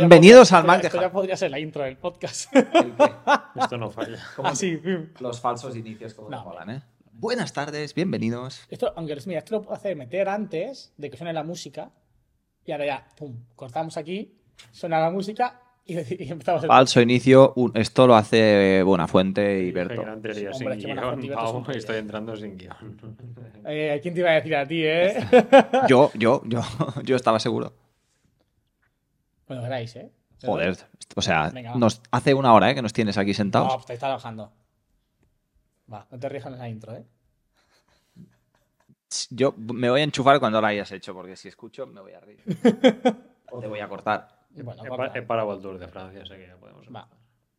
Bienvenidos al Mac de Esto ya podría ser la intro del podcast. Esto no falla. Así. Los falsos inicios como No. molan, ¿eh? Buenas tardes, bienvenidos. Esto, aunque mira, esto lo puedo hacer meter antes de que suene la música. Y ahora ya, pum, cortamos aquí, suena la música y, y empezamos el Falso inicio, un- esto lo hace Buenafuente y Berto. teoría Hombre, sin guion, Pau, Estoy entrando sin guion. Eh, ¿Quién te iba a decir a ti, eh? Yo, yo, yo, yo estaba seguro. Bueno, veráis, eh. Joder, o sea, Venga, nos, hace una hora ¿eh? que nos tienes aquí No, sentados. pues estáis trabajando. Va, no te rijas en esa intro, eh. Yo me voy a enchufar cuando lo hayas hecho, porque si escucho me voy a reír. o te voy a cortar. Bueno, He, corta. he parado al Tour de Francia, así que ya podemos Va.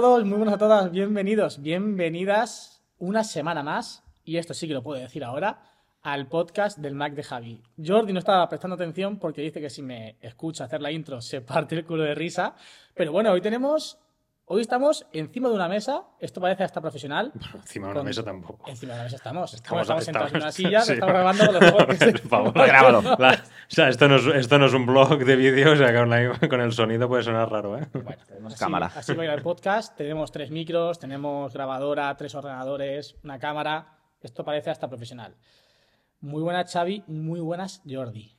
Todos, muy buenas a todas, bienvenidos, bienvenidas una semana más, y esto sí que lo puedo decir ahora, al podcast del Mac de Javi. Jordi no estaba prestando atención porque dice que si me escucha hacer la intro se parte el culo de risa, pero bueno, hoy tenemos, hoy estamos encima de una mesa, esto parece hasta profesional, Encima de una Con- mesa tampoco. encima de la mesa estamos, Estamos- estamos, sentados en una silla, sí. estamos grabando con los Por favor, Grábalo. La- o sea, esto no, es, esto no es un blog de vídeo, o sea, con, la- con el sonido puede sonar raro, ¿eh? Bueno, así, cámara. Así va a ir el podcast. Tenemos tres micros, tenemos grabadora, tres ordenadores, una cámara. Esto parece hasta profesional. Muy buenas, Xavi. Muy buenas, Jordi.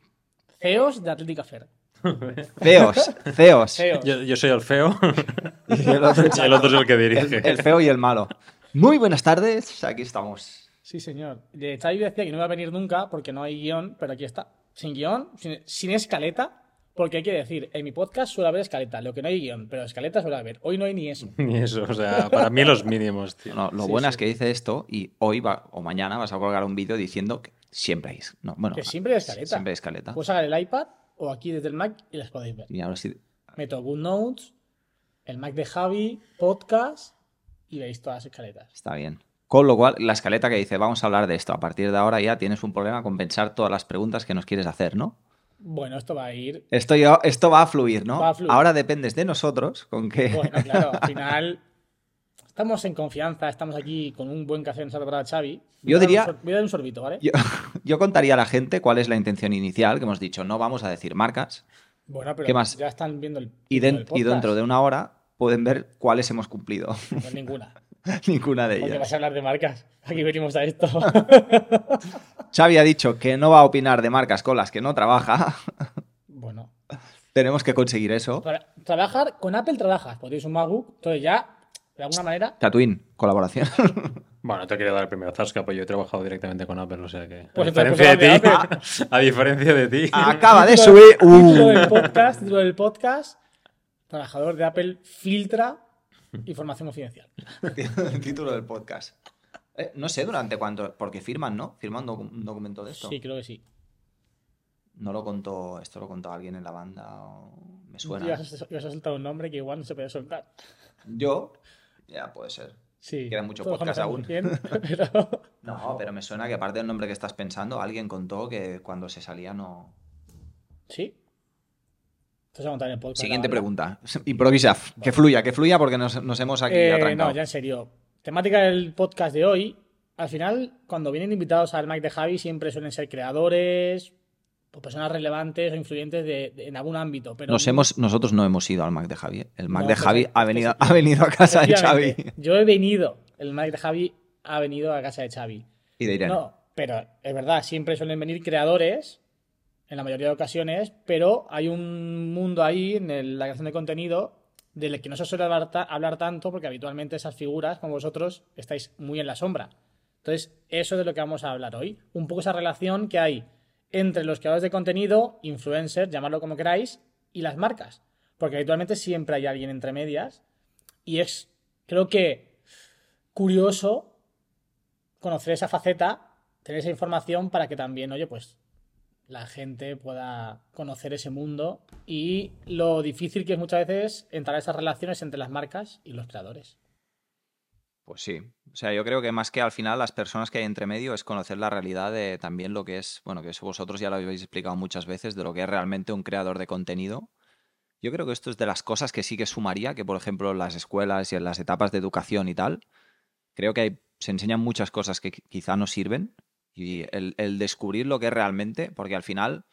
CEOs de Atlética Fer. Feos, feos. Yo, yo soy el feo Y el otro- y el otro es el que dirige. el, el feo y el malo. Muy buenas tardes, aquí estamos. Sí, señor. De decía que no iba a venir nunca porque no hay guion, pero aquí está. Sin guion, sin, sin escaleta. Porque hay que decir, en mi podcast suele haber escaleta, lo que no hay guion, pero escaleta suele haber. Hoy no hay ni eso. Ni eso, o sea, para mí los mínimos, tío. No, lo Sí, bueno sí. es que dice esto y hoy va, o mañana vas a colgar un vídeo diciendo que siempre hay. No, bueno, Que siempre hay escaleta. Siempre hay escaleta. Puedes sacar el iPad o aquí desde el Mac y las podéis ver. Y ahora sí. meto GoodNotes, el Mac de Javi, podcast y veis todas las escaletas. Está bien. Con lo cual, la escaleta que dice, vamos a hablar de esto. A partir de ahora ya tienes un problema con pensar todas las preguntas que nos quieres hacer, ¿no? Bueno, esto va a ir. Esto, esto va a fluir, ¿no? Va a fluir. Ahora dependes de nosotros con que... Bueno, claro, al final estamos en confianza, estamos aquí con un buen café en para Xavi. Voy Yo a dar un diría- Voy a dar un sorbito, ¿vale? Yo, yo contaría a la gente cuál es la intención inicial, que hemos dicho, no vamos a decir marcas. Bueno, pero ¿Qué más? ya están viendo el. Y, viendo den- el y dentro de una hora pueden ver cuáles hemos cumplido. Pues ninguna. Ninguna de Porque ellas. vas a hablar de marcas. Aquí venimos a esto. Xavi ha dicho que no va a opinar de marcas con las que no trabaja. bueno. Tenemos que conseguir eso. Tra- trabajar con Apple trabajas, porque tienes un MacBook, entonces ya, de alguna manera. Tatooine, colaboración. Bueno, te quería dar el primero Zasca, pues yo he trabajado directamente con Apple, o sea que. Pues a, entonces diferencia de ti, habla de a diferencia de ti. Acaba de Título- subir. Título del Uh, podcast, título del podcast. Trabajador de Apple filtra información confidencial. el título del podcast. Eh, no sé durante cuánto, porque firman, ¿no? Firman docu- un documento de esto. Sí, creo que sí. No lo contó, esto lo contó alguien en la banda o me suena. Ibas a, ibas a soltar un nombre que igual no se puede soltar. Yo, ya puede ser. Sí. Queda mucho podcast aún. pero- No, pero me suena que aparte del nombre que estás pensando, alguien contó que cuando se salía no. Sí. Entonces vamos a el podcast. Siguiente pregunta. Improvisa. Que fluya, que fluya porque nos, nos hemos aquí Eh, atrancado. no, ya en serio. Temática del podcast de hoy. Al final, cuando vienen invitados al Mac de Javi, siempre suelen ser creadores o personas relevantes o influyentes de- de- en algún ámbito. Pero Nos hemos, nosotros no hemos ido al Mac de Javi. El Mac No, de pues Javi ha venido, ha venido a casa de Xavi. Yo he venido, el Mac de Javi ha venido a casa de Xavi. Y de Irene. No, pero es verdad, siempre suelen venir creadores, en la mayoría de ocasiones, pero hay un mundo ahí en el- la creación de contenido del que no se suele hablar, ta- hablar tanto porque habitualmente esas figuras, como vosotros, estáis muy en la sombra. Entonces, eso es de lo que vamos a hablar hoy. Un poco esa relación que hay entre los creadores de contenido, influencers, llamadlo como queráis, y las marcas. Porque habitualmente siempre hay alguien entre medias. Y es, creo que, curioso conocer esa faceta, tener esa información para que también, oye, pues la gente pueda conocer ese mundo y lo difícil que es muchas veces entrar a esas relaciones entre las marcas y los creadores. Pues sí. O sea, yo creo que más que al final las personas que hay entre medio es conocer la realidad de también lo que es, bueno, que eso vosotros ya lo habéis explicado muchas veces, de lo que es realmente un creador de contenido. Yo creo que esto es de las cosas que sí que sumaría, que por ejemplo en las escuelas y en las etapas de educación y tal, creo que se enseñan muchas cosas que qui- quizá no sirven y el descubrir lo que es realmente, porque al final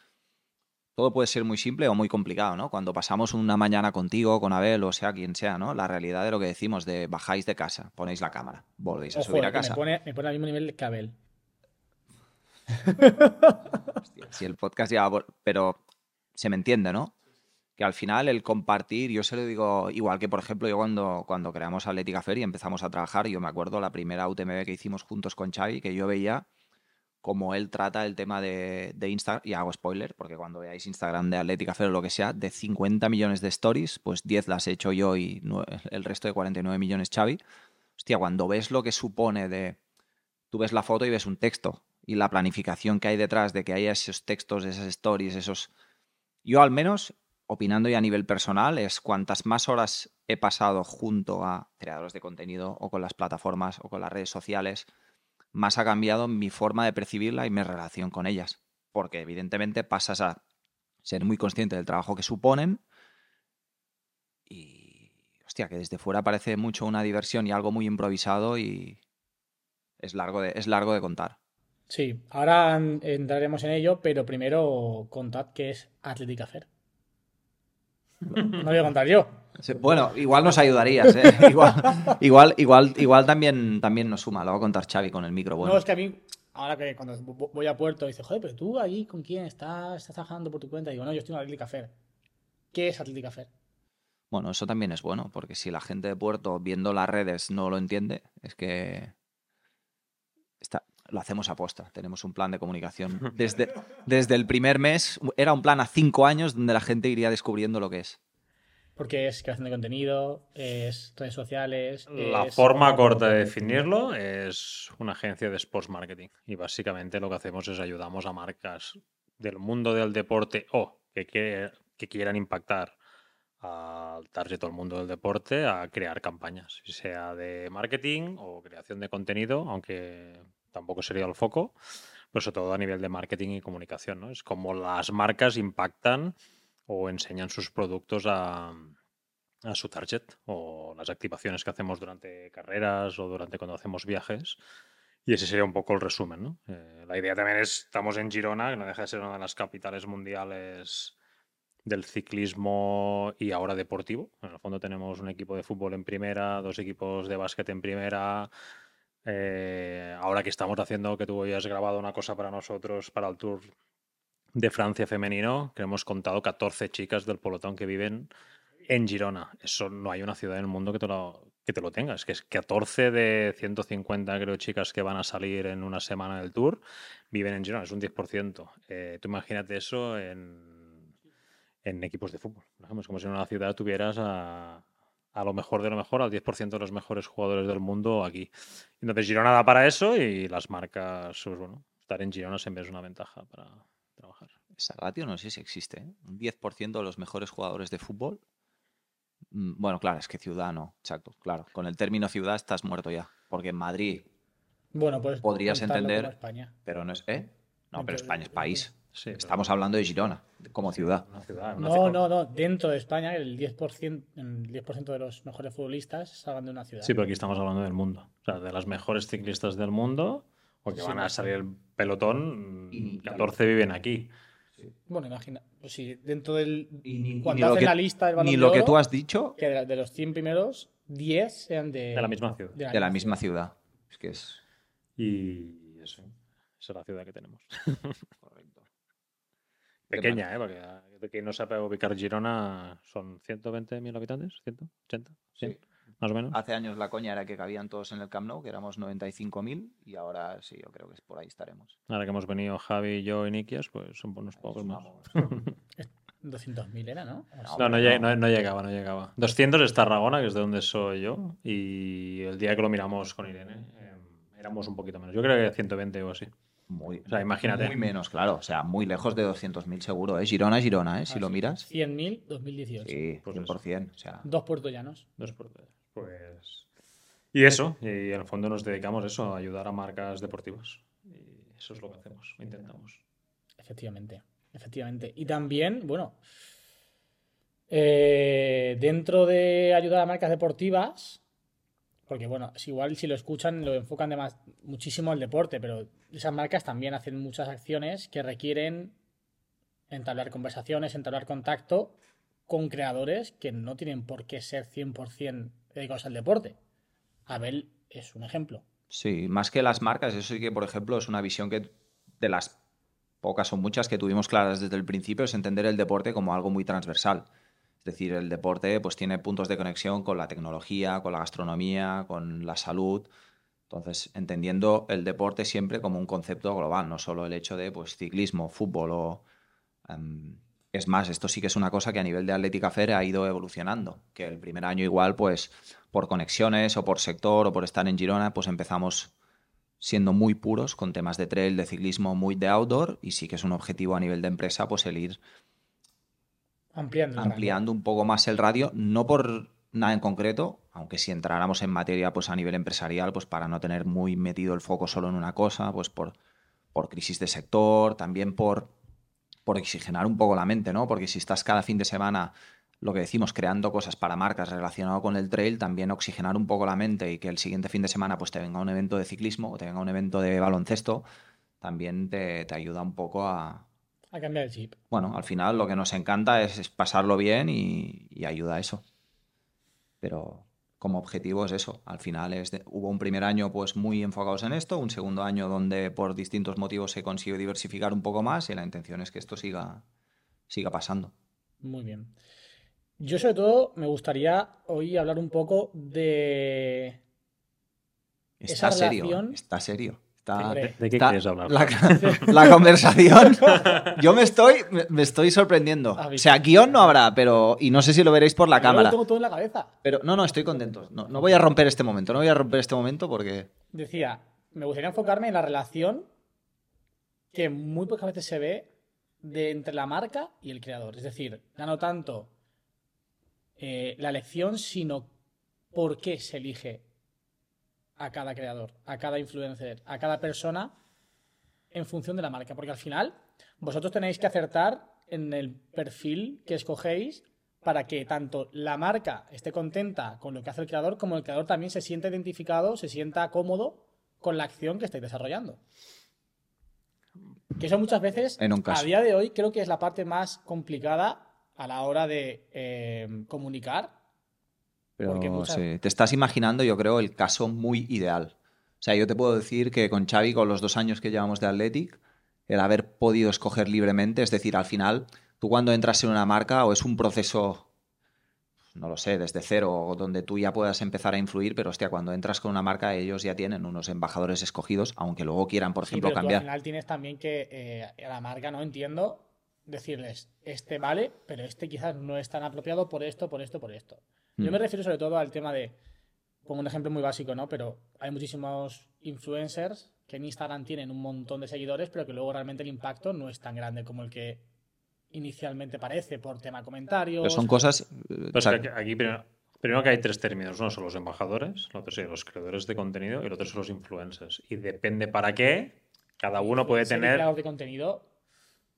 todo puede ser muy simple o muy complicado, ¿no? Cuando pasamos una mañana contigo, con Abel, o sea, quien sea, ¿no? La realidad de lo que decimos, de bajáis de casa, ponéis la cámara, volvéis a Ojo, subir eh, a que casa. me pone, me pone al mismo nivel que Abel. Si el podcast ya Pero se me entiende, ¿no? Que al final el compartir, yo se lo digo, igual que por ejemplo yo cuando, cuando creamos Atlética Fer y empezamos a trabajar, yo me acuerdo la primera UTMB que hicimos juntos con Xavi, que yo veía como él trata el tema de, de Instagram, y hago spoiler, porque cuando veáis Instagram de Atlética Fer o lo que sea, de 50 millones de stories, pues 10 las he hecho yo y el resto de 49 millones Xavi. Hostia, cuando ves lo que supone de... Tú ves la foto y ves un texto, y la planificación que hay detrás de que haya esos textos, esas stories, esos... Yo al menos, opinando ya a nivel personal, es cuantas más horas he pasado junto a creadores de contenido o con las plataformas o con las redes sociales, más ha cambiado mi forma de percibirla y mi relación con ellas. Porque evidentemente pasas a ser muy consciente del trabajo que suponen y, hostia, que desde fuera parece mucho una diversión y algo muy improvisado y es largo de, es largo de contar. Sí, ahora en- entraremos en ello, pero primero contad qué es Atlética Fer. No voy a contar yo. Sí, Bueno, igual nos ayudarías, ¿eh? igual, igual, igual, igual también, también nos suma. Lo va a contar Xavi con el micro. Bueno, No, es que a mí, ahora que cuando vo- voy a Puerto, dice, joder, pero tú ahí con quién estás, estás trabajando por tu cuenta. digo, no, yo estoy en Atlética Fer. ¿Qué es Atlética Fer? bueno, eso también es bueno, porque si la gente de Puerto viendo las redes no lo entiende, es que está, lo hacemos a posta. Tenemos un plan de comunicación. Desde, desde el primer mes era un plan a cinco años donde la gente iría descubriendo lo que es. Porque es creación de contenido, es redes sociales. La es- forma corta de definirlo es una agencia de sports marketing. Y básicamente lo que hacemos es ayudamos a marcas del mundo del deporte o que, que, que quieran impactar al target o al mundo del deporte a crear campañas, sea de marketing o creación de contenido, aunque tampoco sería el foco, pero sobre todo a nivel de marketing y comunicación. ¿no? Es como las marcas impactan o enseñan sus productos a, a su target o las activaciones que hacemos durante carreras o durante cuando hacemos viajes. Y ese sería un poco el resumen. ¿no? Eh, la idea también es, estamos en Girona, que no deja de ser una de las capitales mundiales del ciclismo y ahora deportivo. En el fondo tenemos un equipo de fútbol en primera, dos equipos de básquet en primera. Eh, ahora que estamos haciendo, que tú hayas grabado una cosa para nosotros, para el Tour de Francia femenino, que hemos contado 14 chicas del pelotón que viven en Girona. Eso no hay una ciudad en el mundo que te lo, que te lo tenga. Es que es 14 de 150, creo, chicas que van a salir en una semana del Tour viven en Girona. Es un 10%. Eh, tú imagínate eso en, en equipos de fútbol. Es como si en una ciudad tuvieras a, a lo mejor de lo mejor, al 10% de los mejores jugadores del mundo aquí. Entonces Girona da para eso y las marcas, pues bueno, estar en Girona siempre es una ventaja para trabajar. Esa ratio no sé si existe. ¿eh? Un 10% de los mejores jugadores de fútbol. Mm, Bueno, claro, es que ciudad no. Exacto, claro. Con el término ciudad estás muerto ya. Porque en Madrid, Bueno, pues. Podrías entender- España. pero no es. ¿Eh? No, pero España es país. Sí, pero Estamos hablando de Girona, como ciudad. una ciudad, una No, ciudad- no, no. Dentro de España, el 10%, el 10 de los mejores futbolistas salgan de una ciudad. Sí, pero aquí estamos hablando del mundo. O sea, de las mejores ciclistas del mundo, o que van a salir el pelotón, Y- 14 viven aquí. Bueno, imagina. Pues sí, dentro del. Y ni- cuando hacen que- la lista del Balón Ni de lo que tú has dicho que de, de los 100 primeros, 10 sean de. De la misma ciudad. de la misma ciudad. Es que es Y eso, esa es la ciudad que tenemos. Pequeña, ¿eh? Porque ah, de que no sepa ubicar Girona son 120.000 habitantes, 180, Sí. más o menos. Hace años la coña era que cabían todos en el Camp Nou, que éramos 95.000, y ahora sí, yo creo que es por ahí estaremos. Ahora que hemos venido Javi, yo y Nikias, pues son unos pocos más. Sumamos. 200.000 era, ¿no? No, no, lleg- no- no llegaba, no llegaba. 200 es Tarragona, que es de donde soy yo, y el día que lo miramos con Irene eh, éramos un poquito menos. Yo creo que 120 o así. Muy, O sea, imagínate. Muy menos, claro. O sea, muy lejos de 200.000 seguro. ¿eh? Girona, Girona, ¿eh? Si Ah, lo sí. miras. 100.000, 2018. Sí, Pues 100%. O sea, Dos puertos llanos. Dos tres. Pues. Y eso, y en el fondo nos dedicamos a eso, a ayudar a marcas deportivas. Y eso es lo que hacemos, intentamos. Efectivamente, efectivamente. Y también, bueno, eh, dentro de ayudar a marcas deportivas, porque bueno, es igual si lo escuchan lo enfocan de más, muchísimo al deporte, pero esas marcas también hacen muchas acciones que requieren entablar conversaciones, entablar contacto con creadores que no tienen por qué ser 100% dedicados al deporte. Abel es un ejemplo. Sí, más que las marcas, eso sí que, por ejemplo, es una visión que de las pocas o muchas que tuvimos claras desde el principio, es entender el deporte como algo muy transversal. Es decir, el deporte pues tiene puntos de conexión con la tecnología, con la gastronomía, con la salud. Entonces, entendiendo el deporte siempre como un concepto global, no solo el hecho de pues ciclismo, fútbol o em, es más, esto sí que es una cosa que a nivel de Atlética Fair ha ido evolucionando, que el primer año igual pues por conexiones o por sector o por estar en Girona, pues empezamos siendo muy puros con temas de trail, de ciclismo, muy de outdoor y sí que es un objetivo a nivel de empresa pues el ir Ampliando. ampliando un poco más el radio, no por nada en concreto, aunque si entráramos en materia pues a nivel empresarial, pues para no tener muy metido el foco solo en una cosa, pues por, por crisis de sector, también por, por oxigenar un poco la mente, ¿no? Porque si estás cada fin de semana, lo que decimos, creando cosas para marcas relacionado con el trail, también oxigenar un poco la mente y que el siguiente fin de semana pues te venga un evento de ciclismo o te venga un evento de baloncesto, también te, te ayuda un poco a, A cambiar el chip. bueno, al final lo que nos encanta es, es pasarlo bien y, y ayuda a eso. Pero como objetivo es eso. Al final es de- hubo un primer año pues muy enfocados en esto, un segundo año donde por distintos motivos se consiguió diversificar un poco más y la intención es que esto siga, siga pasando. Muy bien. Yo sobre todo me gustaría hoy hablar un poco de... Está Esa serio, relación- está serio. Está. ¿De qué está- quieres hablar? La, la conversación. Yo me estoy, me- estoy sorprendiendo. O sea, guion no habrá, pero. Y no sé si lo veréis por la cámara. Lo tengo todo en la cabeza. Pero no, no, estoy contento. No, no voy a romper este momento. No voy a romper este momento porque. Decía, me gustaría enfocarme en la relación que muy pocas veces se ve de entre la marca y el creador. Es decir, ya no tanto eh, la elección, sino por qué se elige a cada creador, a cada influencer, a cada persona en función de la marca. Porque al final, vosotros tenéis que acertar en el perfil que escogéis para que tanto la marca esté contenta con lo que hace el creador, como el creador también se sienta identificado, se sienta cómodo con la acción que estáis desarrollando. Que eso muchas veces, En un caso. a día de hoy, creo que es la parte más complicada a la hora de eh, comunicar. Pero Porque muchas- sí, te estás imaginando, yo creo, el caso muy ideal. O sea, yo te puedo decir que con Xavi, con los dos años que llevamos de Athletic, el haber podido escoger libremente, es decir, al final, tú cuando entras en una marca o es un proceso, no lo sé, desde cero, donde tú ya puedas empezar a influir, pero hostia, cuando entras con una marca, ellos ya tienen unos embajadores escogidos, aunque luego quieran, por Sí, ejemplo, pero tú al cambiar. final tienes también que eh, a la marca, no entiendo, decirles, este vale, pero este quizás no es tan apropiado por esto, por esto, por esto. Yo Mm. me refiero sobre todo al tema de, pongo un ejemplo muy básico, ¿no? Pero hay muchísimos influencers que en Instagram tienen un montón de seguidores, pero que luego realmente el impacto no es tan grande como el que inicialmente parece por tema comentarios. Pero son cosas... eh, Pero o es que sea, aquí, primero, primero que hay tres términos. Uno son los embajadores, el otro sí, los creadores de contenido y el otro son los influencers. Y depende para qué, cada uno puede tener... creador de contenido,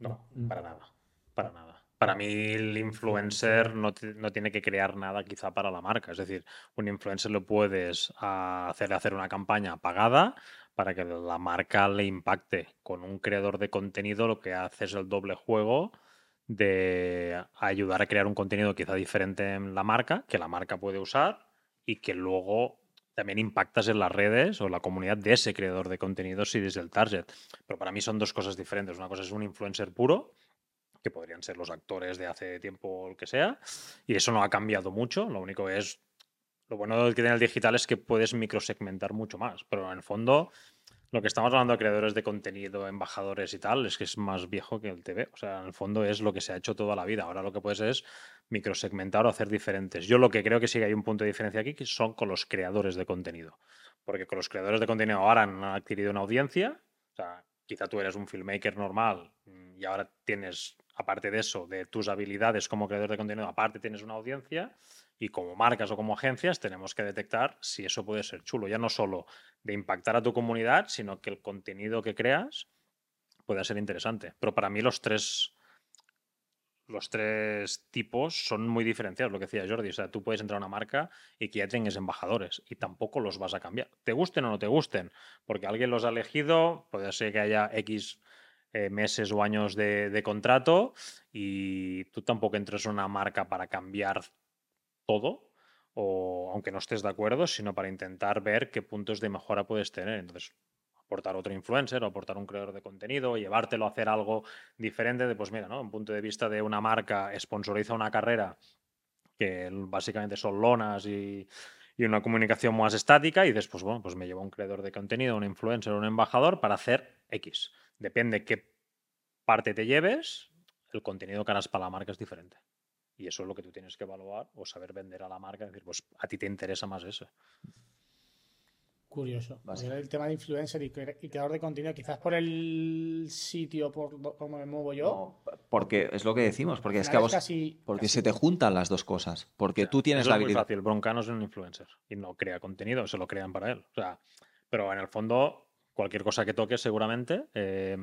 No, para nada. Para nada. Para mí el influencer no, no tiene que crear nada quizá para la marca. Es decir, un influencer lo puedes ah, hacer hacer una campaña pagada para que la marca le impacte. Con un creador de contenido lo que hace es el doble juego de ayudar a crear un contenido quizá diferente en la marca, que la marca puede usar y que luego también impactas en las redes o la comunidad de ese creador de contenidos si desde el target. Pero para mí son dos cosas diferentes. Una cosa es un influencer puro, que podrían ser los actores de hace tiempo o lo que sea, y eso no ha cambiado mucho. Lo único es. Lo bueno que tiene el digital es que puedes microsegmentar mucho más, pero en el fondo Lo que estamos hablando de creadores de contenido, embajadores y tal, es que es más viejo que el TV. O sea, en el fondo es lo que se ha hecho toda la vida. Ahora lo que puedes es microsegmentar o hacer diferentes. Yo lo que creo que sí que hay un punto de diferencia aquí, que son con los creadores de contenido. Porque con los creadores de contenido ahora han adquirido una audiencia. O sea, quizá tú eres un filmmaker normal mm, y ahora tienes, aparte de eso, de tus habilidades como creador de contenido, aparte tienes una audiencia y como marcas o como agencias tenemos que detectar si eso puede ser chulo, ya no solo de impactar a tu comunidad, sino que el contenido que creas pueda ser interesante. Pero para mí los tres los tres tipos son muy diferenciados, lo que decía Jordi. O sea, tú puedes entrar a una marca y que ya tengas embajadores y tampoco los vas a cambiar. Te gusten o no te gusten, porque alguien los ha elegido, puede ser que haya X eh, meses o años de, contrato y tú tampoco entres a una marca para cambiar todo, o aunque no estés de acuerdo, sino para intentar ver qué puntos de mejora puedes tener. Entonces, aportar otro influencer o aportar un creador de contenido, llevártelo a hacer algo diferente de, pues mira, ¿no? Un punto de vista de una marca sponsoriza una carrera que básicamente son lonas y, y una comunicación más estática y después, bueno, pues me llevo un creador de contenido, un influencer, un embajador para hacer X. Depende qué parte te lleves, el contenido que harás para la marca es diferente. Y eso es lo que tú tienes que evaluar o saber vender a la marca, decir, pues a ti te interesa más eso. Curioso. El tema de influencer y, cre- y creador de contenido, quizás por el sitio por cómo me muevo yo. No, porque es lo que decimos, porque es que a vos, casi- porque casi se te juntan las dos cosas, porque tú tienes Eso la es muy habilidad. fácil. Broncano es un influencer y no crea contenido, se lo crean para él. O sea, pero en el fondo, cualquier cosa que toques seguramente eh,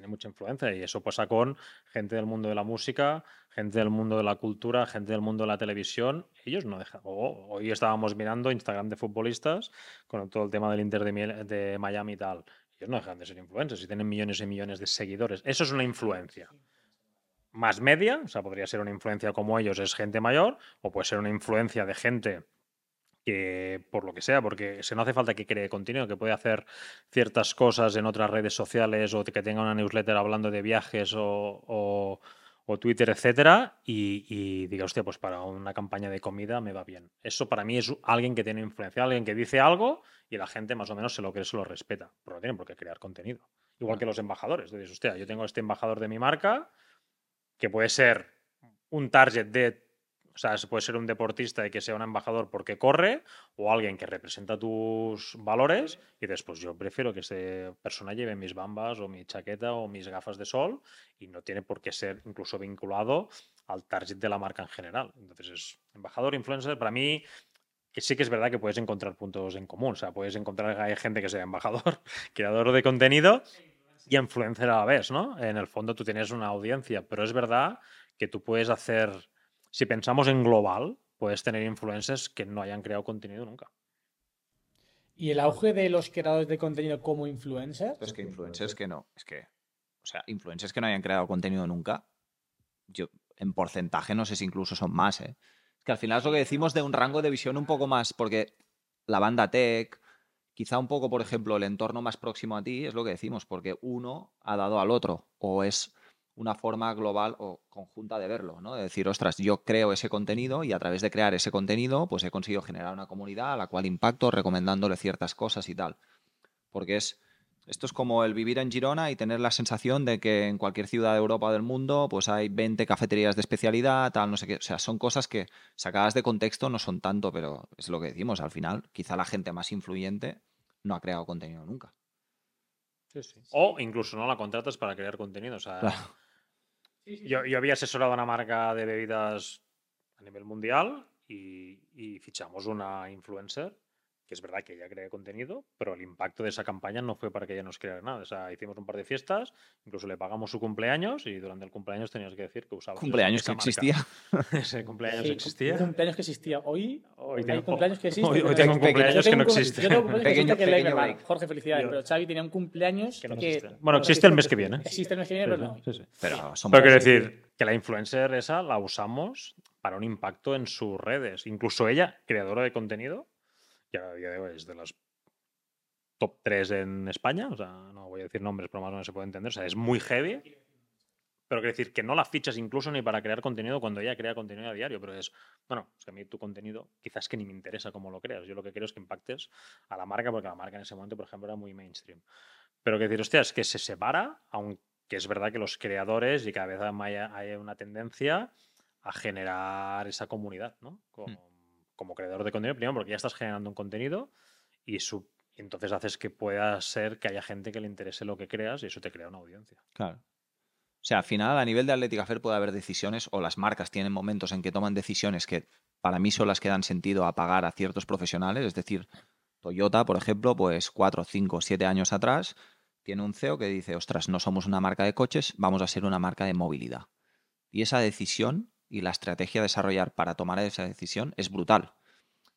tiene mucha influencia y eso pasa con gente del mundo de la música, gente del mundo de la cultura, gente del mundo de la televisión. Ellos no dejan. hoy estábamos mirando Instagram de futbolistas con todo el tema del Inter de, de Miami y tal. Ellos no dejan de ser influencers y tienen millones y millones de seguidores. Eso es una influencia más media, o sea, podría ser una influencia como ellos, es gente mayor, o puede ser una influencia de gente que, por lo que sea, porque se no hace falta que cree contenido, que puede hacer ciertas cosas en otras redes sociales o que tenga una newsletter hablando de viajes o, o- o Twitter, etcétera, y, y diga, hostia, pues para una campaña de comida me va bien. Eso para mí es alguien que tiene influencia, alguien que dice algo y la gente más o menos se lo cree, se lo respeta, pero no tienen por qué crear contenido. Igual que los embajadores. Dices, hostia, yo tengo este embajador de mi marca, que puede ser un target de, sea, se puede ser un deportista y que sea un embajador porque corre, o alguien que representa tus valores, y después yo prefiero que esa persona lleve mis bambas o mi chaqueta o mis gafas de sol, y no tiene por qué ser incluso vinculado al target de la marca en general. Entonces es embajador, influencer, para mí sí que es verdad que puedes encontrar puntos en común. O sea, puedes encontrar hay gente que sea embajador, creador de contenido y influencer a la vez, ¿no? En el fondo tú tienes una audiencia, pero es verdad que tú puedes hacer, si pensamos en global, puedes tener influencers que no hayan creado contenido nunca. Y el auge de los creadores de contenido como influencers. Es que influencers que no, es que, o sea, influencers que no hayan creado contenido nunca, yo en porcentaje no sé si incluso son más, ¿eh? Es que al final es lo que decimos de un rango de visión un poco más, porque la banda tech, quizá un poco, por ejemplo, el entorno más próximo a ti, es lo que decimos, porque uno ha dado al otro, o es una forma global o conjunta de verlo, ¿no? De decir, ostras, yo creo ese contenido y a través de crear ese contenido, pues he conseguido generar una comunidad a la cual impacto recomendándole ciertas cosas y tal. Porque es, esto es como el vivir en Girona y tener la sensación de que en cualquier ciudad de Europa o del mundo pues hay 20 cafeterías de especialidad, tal, no sé qué. O sea, son cosas que sacadas de contexto no son tanto, pero es lo que decimos. Al final, quizá la gente más influyente no ha creado contenido nunca. O incluso no la contratas para crear contenido. O sea, Claro. Yo, yo había asesorado a una marca de bebidas a nivel mundial y, y fichamos una influencer, que es verdad que ella crea contenido, pero el impacto de esa campaña no fue para que ella nos creara nada. O sea, hicimos un par de fiestas, incluso le pagamos su cumpleaños y durante el cumpleaños tenías que decir que usaba Cumpleaños que existía. Ese cumpleaños Sí, existía. Un cumpleaños que existía. Hoy, Hoy hay tengo- cumpleaños que existen. hoy- tengo un cumpleaños que no existe. Yo tengo un cumpleaños que Pequeño- existe que es pequeño verdad. break. Jorge, felicidades. Yo- Pero Xavi tenía un cumpleaños Que no que... existe. Bueno, existe el mes que viene. Existe el mes que viene, pero no. Sí, sí. Pero son Pero quiero decir que la influencer esa la usamos para un impacto en sus redes. Incluso ella, creadora de contenido, que a día de hoy es de las top 3 en España, o sea, no voy a decir nombres, pero más o menos se puede entender, o sea, es muy heavy, Pero quiero decir que no la fichas incluso ni para crear contenido cuando ella crea contenido a diario, pero es, bueno, es que a mí tu contenido quizás que ni me interesa cómo lo creas. Yo lo que quiero es que impactes a la marca, porque la marca en ese momento, por ejemplo, era muy mainstream. Pero que decir, hostia, es que se separa, aunque es verdad que los creadores y cada vez hay, una tendencia a generar esa comunidad, ¿no? Como, como creador de contenido, primero porque ya estás generando un contenido y, su, entonces haces que pueda ser que haya gente que le interese lo que creas y eso te crea una audiencia. Claro. O sea, al final, a nivel de Atlética Fair puede haber decisiones, o las marcas tienen momentos en que toman decisiones que para mí son las que dan sentido a pagar a ciertos profesionales. Es decir, Toyota, por ejemplo, pues cuatro, cinco, siete años atrás, tiene un CEO que dice, ostras, no somos una marca de coches, vamos a ser una marca de movilidad. Y esa decisión y la estrategia a desarrollar para tomar esa decisión es brutal.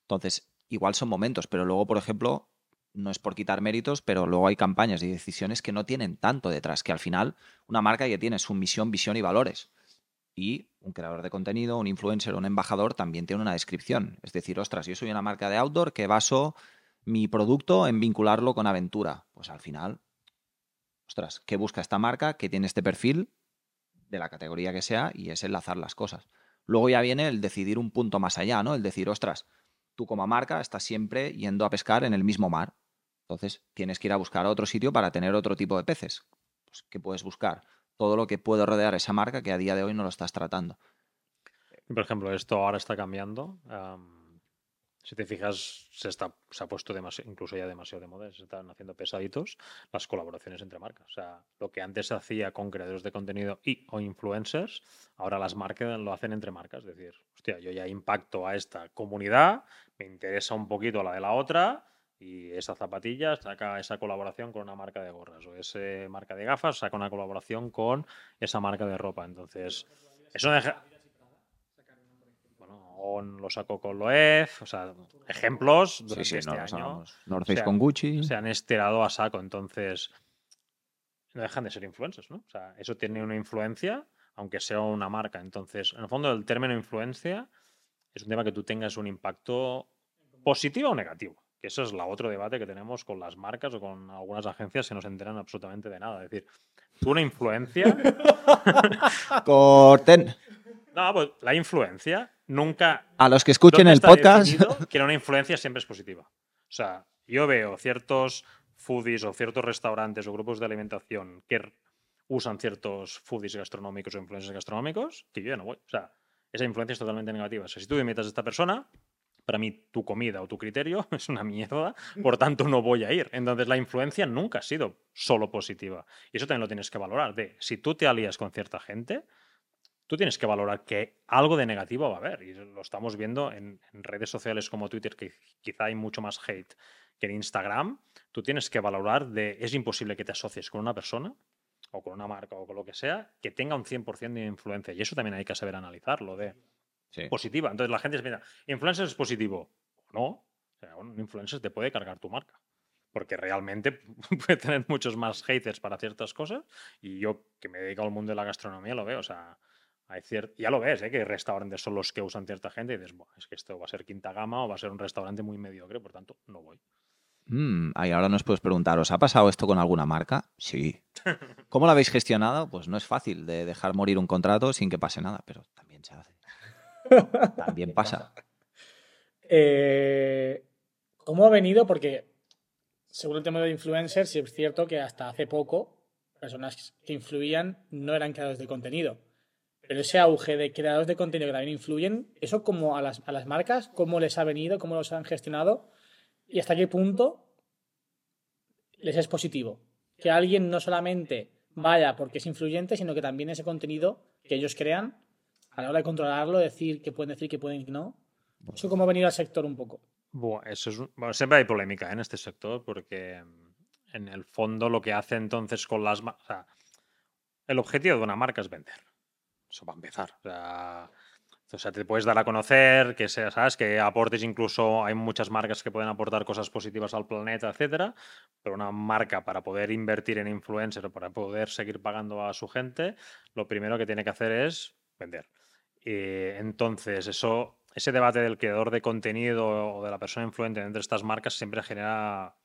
Entonces, igual son momentos, pero luego, por ejemplo, no es por quitar méritos, pero luego hay campañas y decisiones que no tienen tanto detrás, que al final una marca ya tiene su misión, visión y valores. Y un creador de contenido, un influencer, un embajador también tiene una descripción. Es decir, ostras, yo soy una marca de outdoor que baso mi producto en vincularlo con aventura. Pues al final, ostras, ¿qué busca esta marca? que tiene este perfil? De la categoría que sea, y es enlazar las cosas. Luego ya viene el decidir un punto más allá, ¿no? El decir, ostras, tú como marca estás siempre yendo a pescar en el mismo mar. Entonces tienes que ir a buscar otro sitio para tener otro tipo de peces. Pues, ¿Qué puedes buscar? Todo lo que puede rodear esa marca que a día de hoy no lo estás tratando. Por ejemplo, esto ahora está cambiando. am, si te fijas, se, está, se ha puesto demasiado, incluso ya demasiado de moda, se están haciendo pesaditos las colaboraciones entre marcas. O sea, lo que antes se hacía con creadores de contenido y o influencers, ahora las marcas lo hacen entre marcas. Es decir, hostia, yo ya impacto a esta comunidad, me interesa un poquito la de la otra, y esa zapatilla saca esa colaboración con una marca de gorras, o esa marca de gafas saca una colaboración con esa marca de ropa. Entonces, eso deja. Bueno, On lo sacó con Loef, o sea, ejemplos durante sí, sí, este no lo año sabemos. North Face sea, con Gucci. se han estirado a saco. Entonces, no dejan de ser influencers, ¿no? O sea, eso tiene una influencia, aunque sea una marca. Entonces, en el fondo, el término influencia es un tema que tú tengas un impacto positivo o negativo. Que eso es la otro debate que tenemos con las marcas o con algunas agencias que no se enteran absolutamente de nada. Es decir, tú una influencia. Corten. no, pues la influencia nunca A los que escuchen ¿Dónde el podcast. que una influencia siempre es positiva. O sea, yo veo ciertos foodies o ciertos restaurantes o grupos de alimentación que usan ciertos foodies gastronómicos o influencers gastronómicos que yo ya no voy. O sea, esa influencia es totalmente negativa. O sea, si tú invitas a esta persona, para mí tu comida o tu criterio es una mierda, por tanto no voy a ir. Entonces la influencia nunca ha sido solo positiva. Y eso también lo tienes que valorar. De si tú te alías con cierta gente, tú tienes que valorar que algo de negativo va a haber. Y lo estamos viendo en, en redes sociales como Twitter, que quizá hay mucho más hate que en Instagram. Tú tienes que valorar de es imposible que te asocies con una persona o con una marca o con lo que sea que tenga un 100% de influencia. Y eso también hay que saber analizarlo. De Sí. positiva. Entonces la gente se piensa, ¿influencer es positivo? No. O sea, un influencer te puede cargar tu marca. Porque realmente puede tener muchos más haters para ciertas cosas. Y yo, que me dedico al mundo de la gastronomía, lo veo. O sea, hay ya lo ves, ¿eh? que restaurantes son los que usan cierta gente y dices, "Buah, es que esto va a ser quinta gama o va a ser un restaurante muy mediocre, por tanto, no voy. Mm, ahí ahora nos puedes preguntar, ¿os ha pasado esto con alguna marca? Sí. ¿Cómo lo habéis gestionado? Pues no es fácil de dejar morir un contrato sin que pase nada, pero también se hace. También pasa. Eh, ¿Cómo ha venido? Porque según el tema de influencers, sí es cierto que hasta hace poco personas que influían no eran creadores de contenido. Pero ese auge de creadores de contenido que también influyen, ¿eso como a las, a las marcas? ¿Cómo les ha venido? ¿Cómo los han gestionado? ¿Y hasta qué punto les es positivo? Que alguien no solamente vaya porque es influyente, sino que también ese contenido que ellos crean, a la hora de controlarlo, decir que pueden decir que pueden que no. Eso cómo ha venido al sector un poco. Buah, eso es bueno, siempre hay polémica ¿eh? en este sector porque mm, en el fondo lo que hace entonces con las... o sea, el objetivo de una marca es vender. Eso va a empezar. O sea, te puedes dar a conocer, que sea, sabes, que aportes incluso, hay muchas marcas que pueden aportar cosas positivas al planeta, etcétera, pero una marca para poder invertir en influencer para poder seguir pagando a su gente, lo primero que tiene que hacer es vender. Eh, entonces, eso, ese debate del creador de contenido o de la persona influente entre estas marcas siempre genera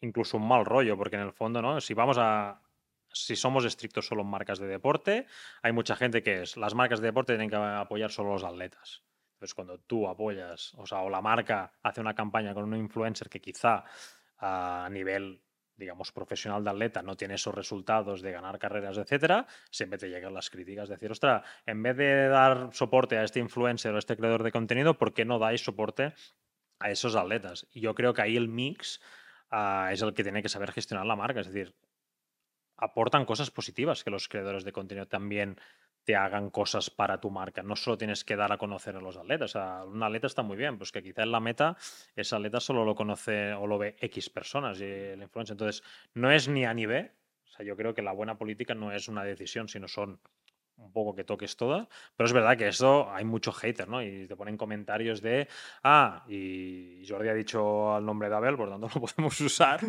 incluso un mal rollo, porque en el fondo, ¿no? Si vamos a. si somos estrictos solo en marcas de deporte, hay mucha gente que es, las marcas de deporte tienen que apoyar solo a los atletas. Entonces, cuando tú apoyas, o sea, o la marca hace una campaña con un influencer que quizá a nivel, digamos, profesional de atleta no tiene esos resultados de ganar carreras, etcétera, siempre te llegan las críticas. Decir, ostras, en vez de dar soporte a este influencer o a este creador de contenido, ¿por qué no dais soporte a esos atletas? Y yo creo que ahí el mix ah, es el que tiene que saber gestionar la marca. Es decir, aportan cosas positivas que los creadores de contenido también te hagan cosas para tu marca. No solo tienes que dar a conocer a los atletas. O sea, un atleta está muy bien, pues que quizá en la meta ese atleta solo lo conoce o lo ve X personas y el influencer. Entonces, no es ni a ni B. O sea, yo creo que la buena política no es una decisión, sino son un poco que toques todas. Pero es verdad que esto hay mucho hater, ¿no? Y te ponen comentarios de, ah, y Jordi ha dicho el nombre de Abel, por tanto no lo podemos usar.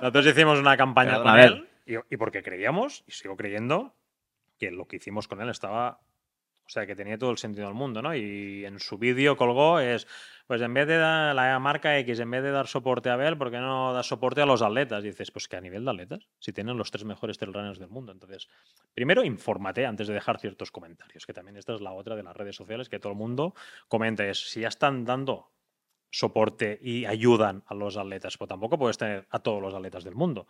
Nosotros hicimos una campaña Perdón, con Abel. él y, porque creíamos, y sigo creyendo, que lo que hicimos con él estaba. O sea, que tenía todo el sentido del mundo, ¿no? Y en su vídeo colgó es, pues en vez de dar la marca X, en vez de dar soporte a Abel, ¿por qué no das soporte a los atletas? Y dices, pues que a nivel de atletas, si tienen los tres mejores trail runners del mundo. Entonces, primero infórmate antes de dejar ciertos comentarios, que también esta es la otra de las redes sociales, que todo el mundo comenta, es si ya están dando soporte y ayudan a los atletas, pues tampoco puedes tener a todos los atletas del mundo.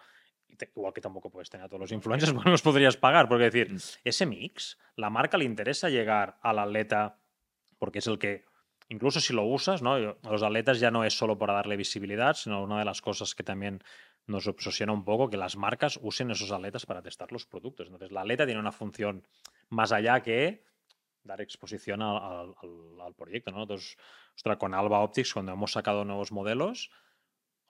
Igual que tampoco puedes tener a todos los influencers, porque no los podrías pagar. Porque decir, ese mix, la marca le interesa llegar al atleta porque es el que, incluso si lo usas, ¿no? A los atletas ya no es solo para darle visibilidad, sino una de las cosas que también nos obsesiona un poco, que las marcas usen esos atletas para testar los productos. Entonces, la atleta tiene una función más allá que dar exposición al, al- al- proyecto. ¿no? Nosotros, ostras, con Alba Optics, cuando hemos sacado nuevos modelos,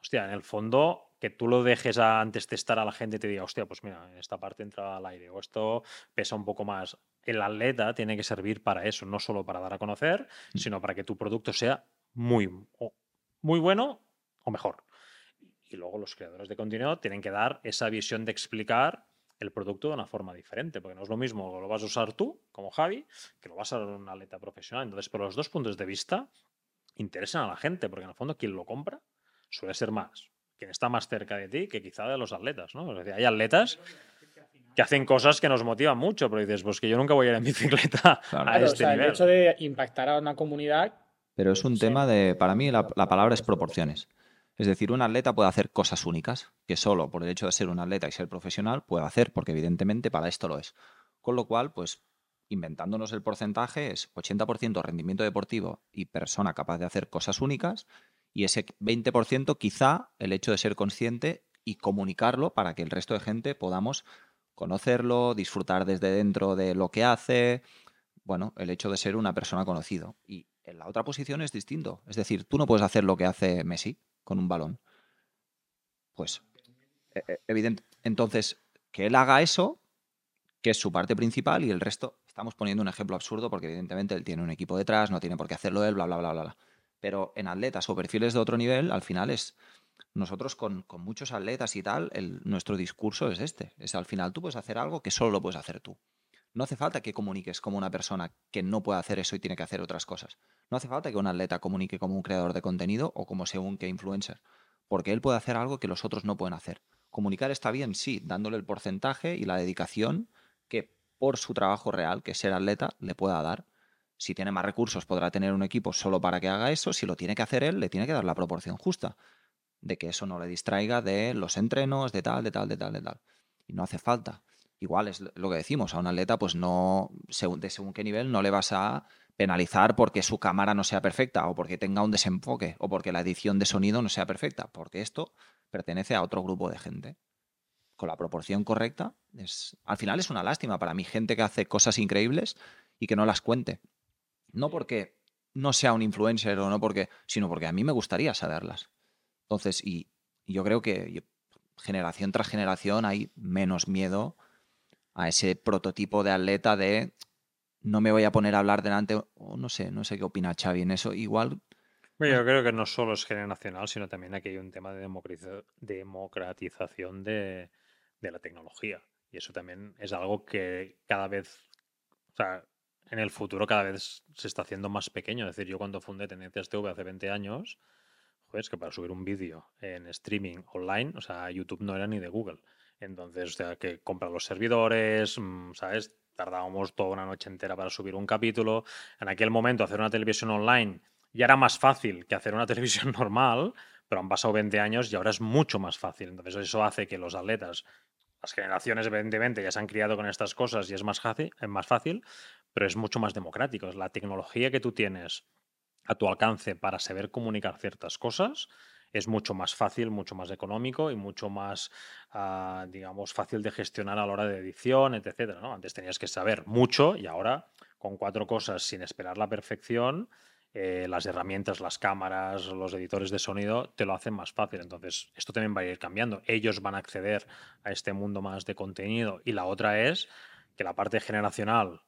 hostia, en el fondo, que tú lo dejes a antes testar a la gente y te diga, hostia, pues mira, en esta parte entra al aire o esto pesa un poco más. El atleta tiene que servir para eso, no solo para dar a conocer, sino para que tu producto sea muy, muy bueno o mejor. Y luego los creadores de contenido tienen que dar esa visión de explicar el producto de una forma diferente, porque no es lo mismo lo vas a usar tú, como Javi, que lo vas a a un atleta profesional. Entonces, por los dos puntos de vista, interesan a la gente, porque en el fondo quien lo compra suele ser más quien está más cerca de ti que quizá de los atletas, ¿no? Es decir, hay atletas que hacen cosas que nos motivan mucho, pero dices, pues que yo nunca voy a ir en bicicleta Claro. a Claro, o este sea, el nivel. hecho de impactar a una comunidad. Pero es un Sí. tema de, para mí la, la palabra es proporciones. Es decir, un atleta puede hacer cosas únicas que solo por el hecho de ser un atleta y ser profesional puede hacer, porque evidentemente para esto lo es. Con lo cual, pues inventándonos el porcentaje es 80% rendimiento deportivo y persona capaz de hacer cosas únicas y ese 20% quizá el hecho de ser consciente y comunicarlo para que el resto de gente podamos conocerlo, disfrutar desde dentro de lo que hace, bueno, el hecho de ser una persona conocido. Y en la otra posición es distinto. Es decir, tú no puedes hacer lo que hace Messi con un balón. Pues, evidente. Entonces, que él haga eso, que es su parte principal, y el resto, estamos poniendo un ejemplo absurdo porque evidentemente él tiene un equipo detrás, no tiene por qué hacerlo él, bla, bla, bla, bla. bla. Pero en atletas o perfiles de otro nivel, al final es... Nosotros con, muchos atletas y tal, el- nuestro discurso es este. Es al final tú puedes hacer algo que solo lo puedes hacer tú. No hace falta que comuniques como una persona que no puede hacer eso y tiene que hacer otras cosas. No hace falta que un atleta comunique como un creador de contenido o como según qué influencer, porque él puede hacer algo que los otros no pueden hacer. Comunicar está bien, sí, dándole el porcentaje y la dedicación que por su trabajo real, que es ser atleta, le pueda dar. Si tiene más recursos, podrá tener un equipo solo para que haga eso. Si lo tiene que hacer él, le tiene que dar la proporción justa. De que eso no le distraiga de los entrenos, de tal, de tal, de tal, de tal. Y no hace falta. Igual es lo que decimos, a un atleta, pues no, según, de según qué nivel, no le vas a penalizar porque su cámara no sea perfecta, o porque tenga un desenfoque, o porque la edición de sonido no sea perfecta, porque esto pertenece a otro grupo de gente. Con la proporción correcta, es, al final es una lástima para mí, gente que hace cosas increíbles y que no las cuente. No porque no sea un influencer o no porque, sino porque a mí me gustaría saberlas. Entonces, y, yo creo que generación tras generación hay menos miedo a ese prototipo de atleta de no me voy a poner a hablar delante, o no sé, no sé qué opina Xavi en eso. Igual, Bueno, Yo creo que no solo es generacional, sino también aquí hay un tema de democratiza- democratización de, de la tecnología. Y eso también es algo que cada vez, o sea, en el futuro cada vez se está haciendo más pequeño. Es decir, yo cuando fundé Tendencias TV hace 20 años, joder, es que para subir un vídeo en streaming online, o sea, YouTube no era ni de Google. Entonces, o sea, que compra los servidores, mm, ¿sabes? Tardábamos toda una noche entera para subir un capítulo. En aquel momento, hacer una televisión online ya era más fácil que hacer una televisión normal, pero han pasado 20 años y ahora es mucho más fácil. Entonces, eso hace que los atletas, las generaciones, evidentemente, ya se han criado con estas cosas y es más fácil, es más fácil pero es mucho más democrático. La tecnología que tú tienes a tu alcance para saber comunicar ciertas cosas es mucho más fácil, mucho más económico y mucho más, ah, digamos, fácil de gestionar a la hora de edición, etcétera, ¿no? Antes tenías que saber mucho y ahora con cuatro cosas sin esperar la perfección, eh, las herramientas, las cámaras, los editores de sonido te lo hacen más fácil. Entonces, esto también va a ir cambiando. Ellos van a acceder a este mundo más de contenido y la otra es que la parte generacional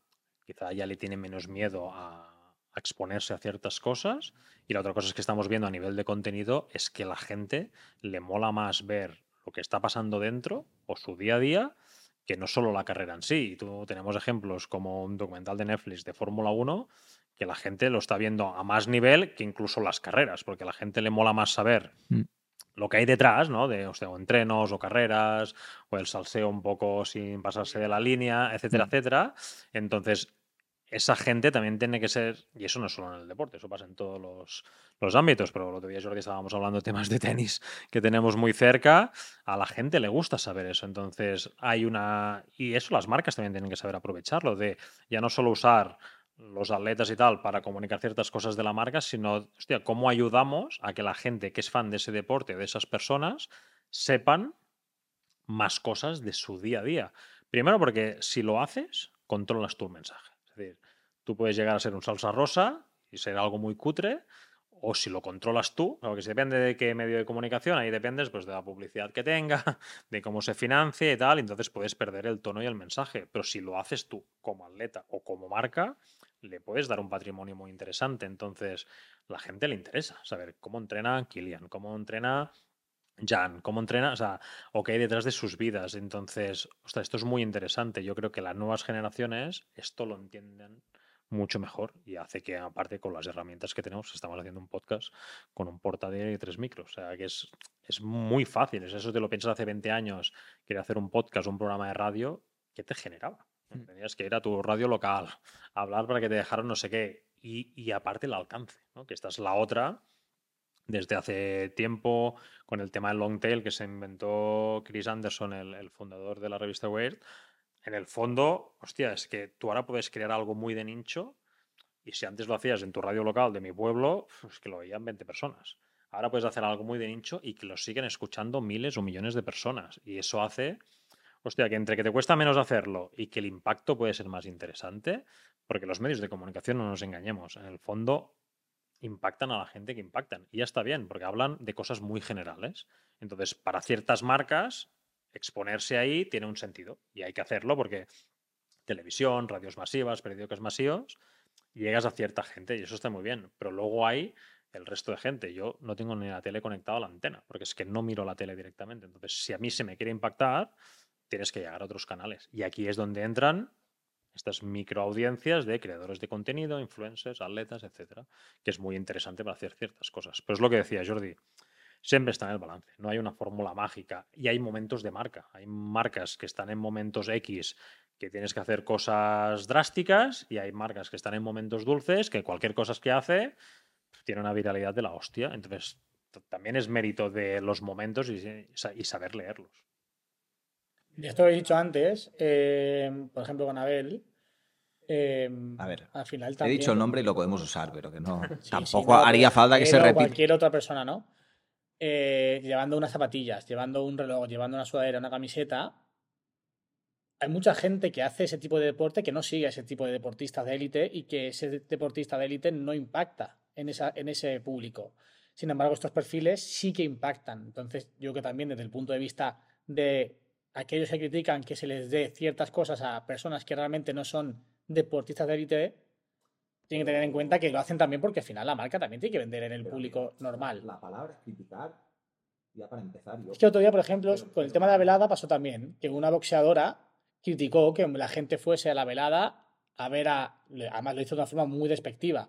quizá ya le tiene menos miedo a, a exponerse a ciertas cosas. Y la otra cosa es que estamos viendo a nivel de contenido es que la gente le mola más ver lo que está pasando dentro o su día a día que no solo la carrera en sí. Y tú tenemos ejemplos como un documental de Netflix de Fórmula 1 que la gente lo está viendo a más nivel que incluso las carreras, porque a la gente le mola más saber Mm. lo que hay detrás, ¿no? De o sea, o entrenos o carreras, o el salseo un poco sin pasarse de la línea, etcétera, Mm. etcétera. Entonces, esa gente también tiene que ser, y eso no es solo en el deporte, eso pasa en todos los, los ámbitos, pero el otro día, Jordi, estábamos hablando de temas de tenis que tenemos muy cerca, a la gente le gusta saber eso, entonces hay una, y eso las marcas también tienen que saber aprovecharlo, de ya no solo usar los atletas y tal para comunicar ciertas cosas de la marca, sino, hostia, cómo ayudamos a que la gente que es fan de ese deporte, de esas personas, sepan más cosas de su día a día. Primero porque si lo haces, controlas tu mensaje. Decir, tú puedes llegar a ser un salsa rosa y ser algo muy cutre, o si lo controlas tú, porque si depende de qué medio de comunicación, ahí dependes pues, de la publicidad que tenga, de cómo se financie y tal, entonces puedes perder el tono y el mensaje. Pero si lo haces tú como atleta o como marca, le puedes dar un patrimonio muy interesante. Entonces, la gente le interesa saber cómo entrena Kilian, cómo entrena Jan, cómo entrena, o sea, o qué hay detrás de sus vidas. Entonces, ostras, esto es muy interesante. Yo creo que las nuevas generaciones esto lo entienden mucho mejor y hace que, aparte, con las herramientas que tenemos, estamos haciendo un podcast con un portátil y tres micros. O sea, que es, es muy fácil. Es Eso te lo piensas hace 20 años, quería hacer un podcast, un programa de radio, ¿qué te generaba? Mm. Tenías que ir a tu radio local, a hablar para que te dejaran no sé qué. Y, y aparte el alcance, ¿no? que esta es la otra desde hace tiempo con el tema del long tail que se inventó Chris Anderson, el, fundador de la revista Weird. En el fondo, hostia, es que tú ahora puedes crear algo muy de nicho y si antes lo hacías en tu radio local de mi pueblo, es que lo veían 20 personas. Ahora puedes hacer algo muy de nicho y que lo siguen escuchando miles o millones de personas. Y eso hace, hostia, que entre que te cuesta menos hacerlo y que el impacto puede ser más interesante, porque los medios de comunicación, no nos engañemos, en el fondo impactan a la gente que impactan. Y ya está bien, porque hablan de cosas muy generales. Entonces, para ciertas marcas, exponerse ahí tiene un sentido. Y hay que hacerlo porque televisión, radios masivas, periódicos masivos, llegas a cierta gente y eso está muy bien. Pero luego hay el resto de gente. Yo no tengo ni la tele conectada a la antena, porque es que no miro la tele directamente. Entonces, si a mí se me quiere impactar, tienes que llegar a otros canales. Y aquí es donde entran estas microaudiencias de creadores de contenido, influencers, atletas, etcétera, que es muy interesante para hacer ciertas cosas. Pero es lo que decía Jordi, siempre está en el balance, no hay una fórmula mágica y hay momentos de marca. Hay marcas que están en momentos X que tienes que hacer cosas drásticas y hay marcas que están en momentos dulces que cualquier cosa que hace tiene una viralidad de la hostia. Entonces, también es mérito de los momentos y saber leerlos. Esto lo he dicho antes, eh, por ejemplo, con Abel. eh, A ver, al final He también. dicho el nombre y lo podemos usar, pero que no. Sí, tampoco sí, no, haría falta que se repita. Cualquier otra persona, ¿no? Eh, llevando unas zapatillas, llevando un reloj, llevando una sudadera, una camiseta. Hay mucha gente que hace ese tipo de deporte que no sigue a ese tipo de deportistas de élite y que ese deportista de élite no impacta en, esa, en ese público. Sin embargo, estos perfiles sí que impactan. Entonces, yo creo que también desde el punto de vista de aquellos que critican que se les dé ciertas cosas a personas que realmente no son deportistas de élite, tienen que tener en cuenta que lo hacen también porque al final la marca también tiene que vender en el público normal. La palabra es criticar, ya para empezar. Yo... Es que otro día, por ejemplo, con el tema de la velada pasó también, que una boxeadora criticó que la gente fuese a la velada a ver a, además lo hizo de una forma muy despectiva,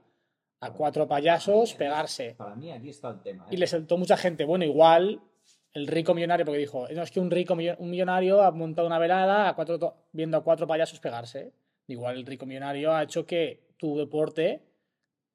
a cuatro payasos pegarse. Para mí aquí está el tema. ¿eh? Y le saltó mucha gente, bueno, igual el rico millonario, porque dijo, no, es que un rico un millonario ha montado una velada a cuatro, viendo a cuatro payasos pegarse. Igual el rico millonario ha hecho que tu deporte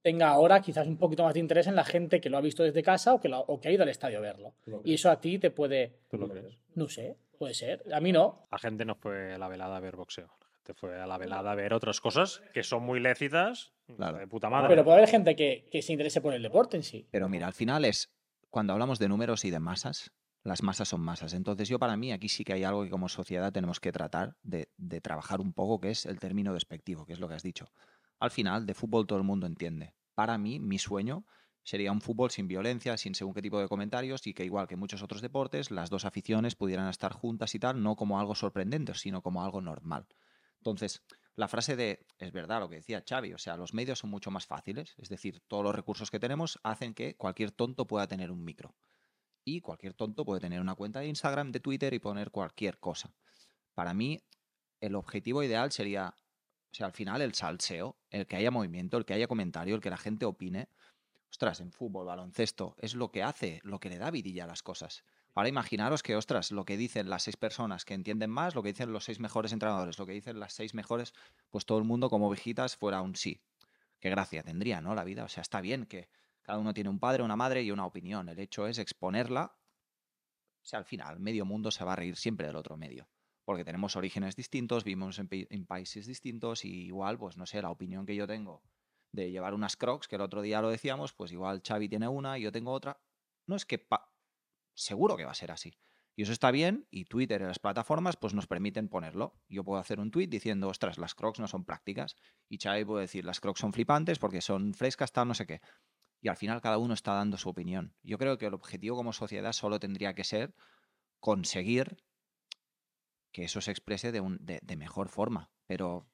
tenga ahora quizás un poquito más de interés en la gente que lo ha visto desde casa o que, lo- o que ha ido al estadio a verlo. Y eso a ti te puede, ¿Tú lo crees? no sé, puede ser. A mí no. La gente no fue a la velada a ver boxeo. La gente fue a la velada a ver otras cosas que son muy lícitas. Claro. De puta madre. Pero puede haber gente que, que se interese por el deporte en sí. Pero mira, al final es, cuando hablamos de números y de masas, las masas son masas. Entonces yo para mí aquí sí que hay algo que como sociedad tenemos que tratar de, trabajar un poco, que es el término despectivo, que es lo que has dicho. Al final, de fútbol todo el mundo entiende. Para mí, mi sueño sería un fútbol sin violencia, sin según qué tipo de comentarios y que igual que muchos otros deportes, las dos aficiones pudieran estar juntas y tal, no como algo sorprendente, sino como algo normal. Entonces, la frase de, es verdad lo que decía Xavi, o sea, los medios son mucho más fáciles, es decir, todos los recursos que tenemos hacen que cualquier tonto pueda tener un micro. Y cualquier tonto puede tener una cuenta de Instagram, de Twitter y poner cualquier cosa. Para mí, el objetivo ideal sería, o sea, al final el salseo, el que haya movimiento, el que haya comentario, el que la gente opine. Ostras, en fútbol, baloncesto, es lo que hace, lo que le da vidilla a las cosas. Ahora imaginaros que, ostras, lo que dicen las seis personas que entienden más, lo que dicen los seis mejores entrenadores, lo que dicen las seis mejores, pues todo el mundo como ovejitas fuera un sí. Qué gracia tendría, ¿no? La vida. O sea, está bien que cada uno tiene un padre, una madre y una opinión. El hecho es exponerla. O sea, al final, medio mundo se va a reír siempre del otro medio. Porque tenemos orígenes distintos, vivimos en, países distintos y igual, pues no sé, la opinión que yo tengo de llevar unas crocs, que el otro día lo decíamos, pues igual Xavi tiene una y yo tengo otra. No es que seguro que va a ser así. Y eso está bien y Twitter y las plataformas pues nos permiten ponerlo. Yo puedo hacer un tweet diciendo, ostras, las crocs no son prácticas. Y Xavi puede decir, las crocs son flipantes porque son frescas, tal, no sé qué. Y al final cada uno está dando su opinión. Yo creo que el objetivo como sociedad solo tendría que ser conseguir que eso se exprese de, un- de- de mejor forma. Pero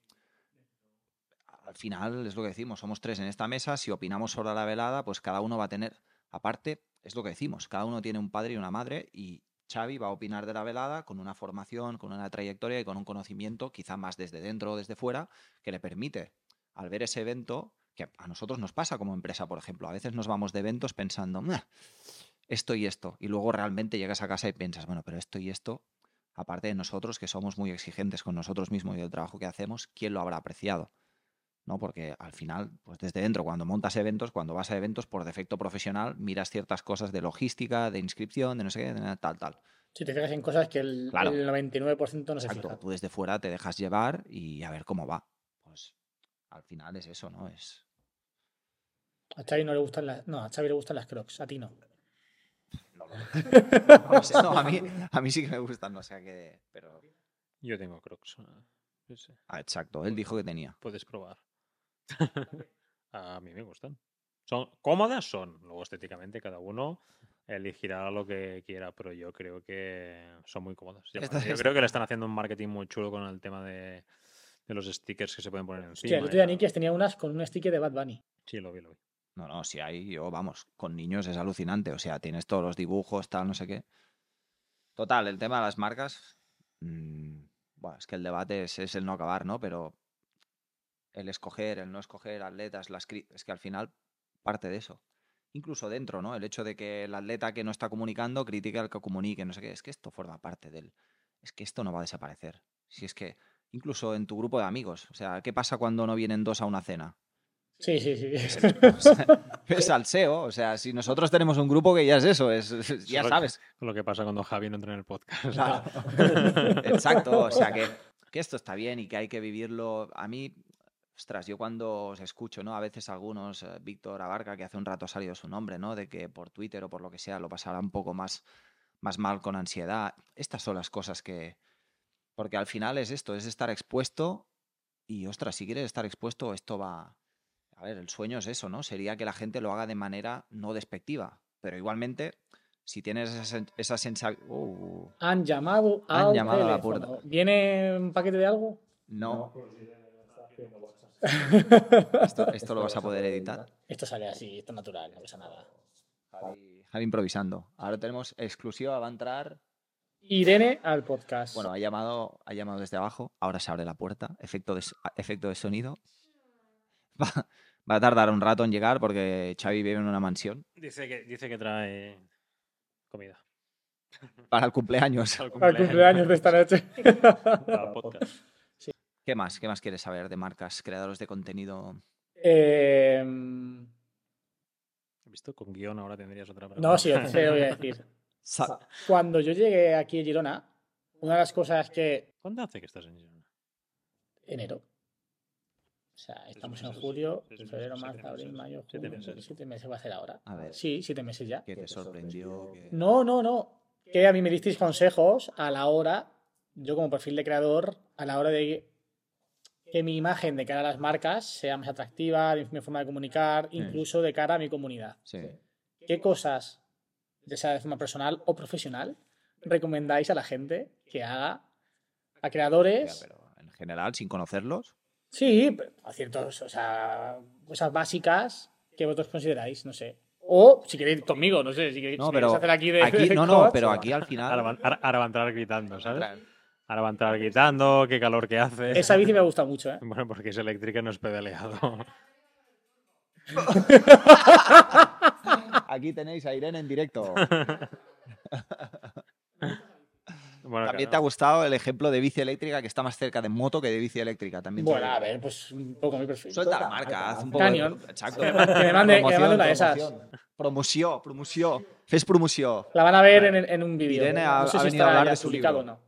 al final es lo que decimos, somos tres en esta mesa, si opinamos sobre la velada, pues cada uno va a tener, aparte, es lo que decimos, cada uno tiene un padre y una madre y Xavi va a opinar de la velada con una formación, con una trayectoria y con un conocimiento, quizá más desde dentro o desde fuera, que le permite, al ver ese evento, que a nosotros nos pasa como empresa, por ejemplo, a veces nos vamos de eventos pensando, "Meh, esto y esto, y luego realmente llegas a casa y piensas, bueno, pero esto y esto, aparte de nosotros, que somos muy exigentes con nosotros mismos y el trabajo que hacemos, ¿quién lo habrá apreciado? ¿no? Porque al final, pues desde dentro, cuando montas eventos, cuando vas a eventos, por defecto profesional, miras ciertas cosas de logística, de inscripción, de no sé qué, de tal, tal. Si te fijas en cosas que el, Claro. el 99% no se Exacto. fija. Tú desde fuera te dejas llevar y a ver cómo va. Al final es eso, ¿no? Es. A Xavi no le gustan las... No, a Xavi le gustan las crocs, a ti no. no sé, no, a, mí, a mí sí que me gustan, no sé qué. Pero. Yo tengo crocs. ah. Ah, exacto, él dijo que tenía. Puedes probar. a mí me gustan. Son cómodas, son. Luego estéticamente cada uno elegirá lo que quiera, pero yo creo que son muy cómodas. Yo creo que le están haciendo un marketing muy chulo con el tema de, de los stickers que se pueden poner encima. el y otro día. Nikias tenía unas con un sticker de Bad Bunny. Sí, lo vi, lo vi. No, no, si hay, yo, vamos, con niños es alucinante. O sea, tienes todos los dibujos, tal, no sé qué. Total, el tema de las marcas. mm, bueno, es que el debate es, es el no acabar, ¿no? Pero el escoger, el no escoger atletas, las es que al final parte de eso. Incluso dentro, ¿no? El hecho de que el atleta que no está comunicando critique al que comunique, no sé qué. Es que esto forma parte del. Es que esto no va a desaparecer. Si es que, incluso en tu grupo de amigos. O sea, ¿qué pasa cuando no vienen dos a una cena? Sí, sí, sí. Es salseo. O sea, si nosotros tenemos un grupo que ya es eso, es, es- ya Solo que- sabes. Lo que pasa cuando Javi no entra en el podcast. Claro. Exacto. O sea, que, que esto está bien y que hay que vivirlo. A mí, ostras, yo cuando os escucho, ¿no? A veces algunos, eh, Víctor Abarca, que hace un rato ha salido su nombre, ¿no? De que por Twitter o por lo que sea lo pasará un poco más, más mal con ansiedad. Estas son las cosas que. Porque al final es esto, es estar expuesto. Y ostras, si quieres estar expuesto, esto va. A ver, el sueño es eso, ¿no? Sería que la gente lo haga de manera no despectiva. Pero igualmente, si tienes esa, sen- esa sensación. Han llamado Han al llamado a la puerta. ¿Viene un paquete de algo? no. Esto, esto lo vas a poder editar. Esto sale así, esto es natural, no pasa nada. Javi, Javi improvisando. Ahora tenemos exclusiva, va a entrar. Irene al podcast. Bueno, ha llamado, ha llamado desde abajo. Ahora se abre la puerta. Efecto de, efecto de sonido. Va, va a tardar un rato en llegar porque Xavi vive en una mansión. Dice que, dice que trae comida. Para el cumpleaños. Al Al cumpleaños de esta noche. Para el podcast. ¿Qué más? ¿Qué más quieres saber de marcas, creadores de contenido? Eh, He visto con guion ahora tendrías otra pregunta. no, sí, te lo voy a decir. Sa- Cuando yo llegué aquí a Girona, una de las cosas que. ¿Cuándo hace que estás en Girona? Enero. O sea, estamos en julio, febrero, marzo, siete abril, meses, mayo, siete junio. meses. Siete meses va a ser ahora. A ver. Sí, siete meses ya. ¿Qué te sorprendió? ¿Qué- No, no, no. Que a mí me disteis consejos a la hora, yo como perfil de creador, a la hora de que mi imagen de cara a las marcas sea más atractiva, mi forma de comunicar, incluso de cara a mi comunidad. Sí. ¿Qué cosas, ya sea de forma personal o profesional, recomendáis a la gente que haga a Ya, creadores? pero en general, sin conocerlos. Sí, a ciertos, o sea, cosas básicas que vosotros consideráis, no sé. O si queréis conmigo, no sé, si queréis, No, si queréis pero hacer aquí de. aquí, de no, no, coach, pero o- aquí al Ahora, final. van- ahora- ahora va a entrar gritando, ¿sabes? Ahora va a entrar gritando, qué calor que hace. Esa bici me gusta mucho, ¿eh? Bueno, porque es eléctrica y no es pedaleado. Aquí tenéis a Irene en directo. Bueno, También te ha gustado el ejemplo de bici eléctrica que está más cerca de moto que de bici eléctrica. También Bueno, a ver, pues un poco mi perfil. Suelta la marca, haz un poco Canyon. de... Exacto. Que me- mande- que me mande una de esas. Promoció, promoció. Fes promoció. La van a ver en, en un vídeo. Irene no ha- sé ha si venido a hablar de su libro. o no.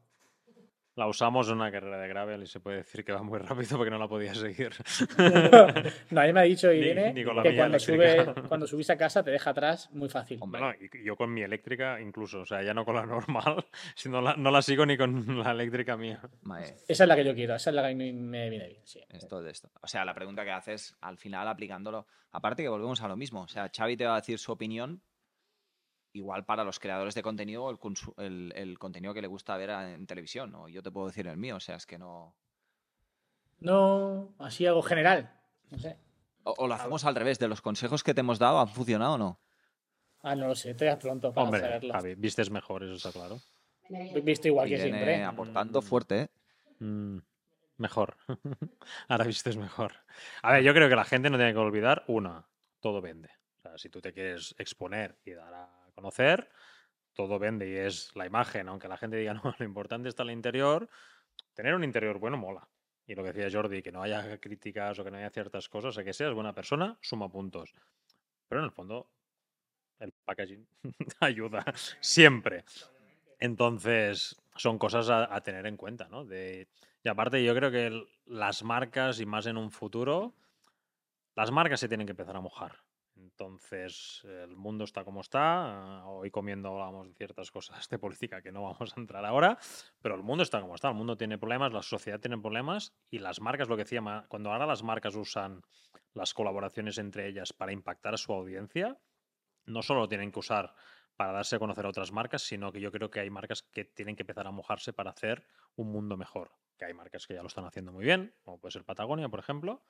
La usamos en una carrera de gravel y se puede decir que va muy rápido porque no la podía seguir. no, a mí me ha dicho Irene ni que cuando, sube, cuando subís a casa te deja atrás muy fácil. Hombre, yo con mi eléctrica incluso, o sea, ya no con la normal, si no la, no la sigo ni con la eléctrica mía. mae, Esa es la que yo quiero, esa es la que a mí me viene bien. Sí. esto de esto. O sea, la pregunta que haces al final aplicándolo. Aparte que volvemos a lo mismo. O sea, Xavi te va a decir su opinión. Igual para los creadores de contenido, el, el, el contenido que le gusta ver en televisión. O yo te puedo decir el mío. O sea, es que no. No, así algo general. No sé. O, o lo hacemos al revés. De los consejos que te hemos dado, ¿han funcionado o no? Ah, no lo sé, todavía es pronto para Hombre, saberlo. Javi, vistes mejor, eso está claro. He visto igual que siempre. aportando fuerte, ¿eh? Mm, mejor. Ahora vistes mejor. A ver, yo creo que la gente no tiene que olvidar, una, todo vende. O sea, si tú te quieres exponer y dar a conocer, todo vende y es la imagen, aunque la gente diga, no, lo importante está el interior, tener un interior bueno mola. Y lo que decía Jordi, que no haya críticas o que no haya ciertas cosas, o que seas buena persona, suma puntos. Pero en el fondo, el packaging ayuda siempre. Entonces, son cosas a, tener en cuenta, ¿no? Y aparte, yo creo que las marcas, y más en un futuro, las marcas se tienen que empezar a mojar. Entonces, el mundo está como está. ah, Hoy comiendo hablábamos de ciertas cosas de política que no vamos a entrar ahora, pero el mundo está como está. El mundo tiene problemas, la sociedad tiene problemas y las marcas, lo que decía, cuando ahora las marcas usan las colaboraciones entre ellas para impactar a su audiencia, no solo lo tienen que usar para darse a conocer a otras marcas, sino que yo creo que hay marcas que tienen que empezar a mojarse para hacer un mundo mejor. Que hay marcas que ya lo están haciendo muy bien, como puede ser Patagonia, por ejemplo,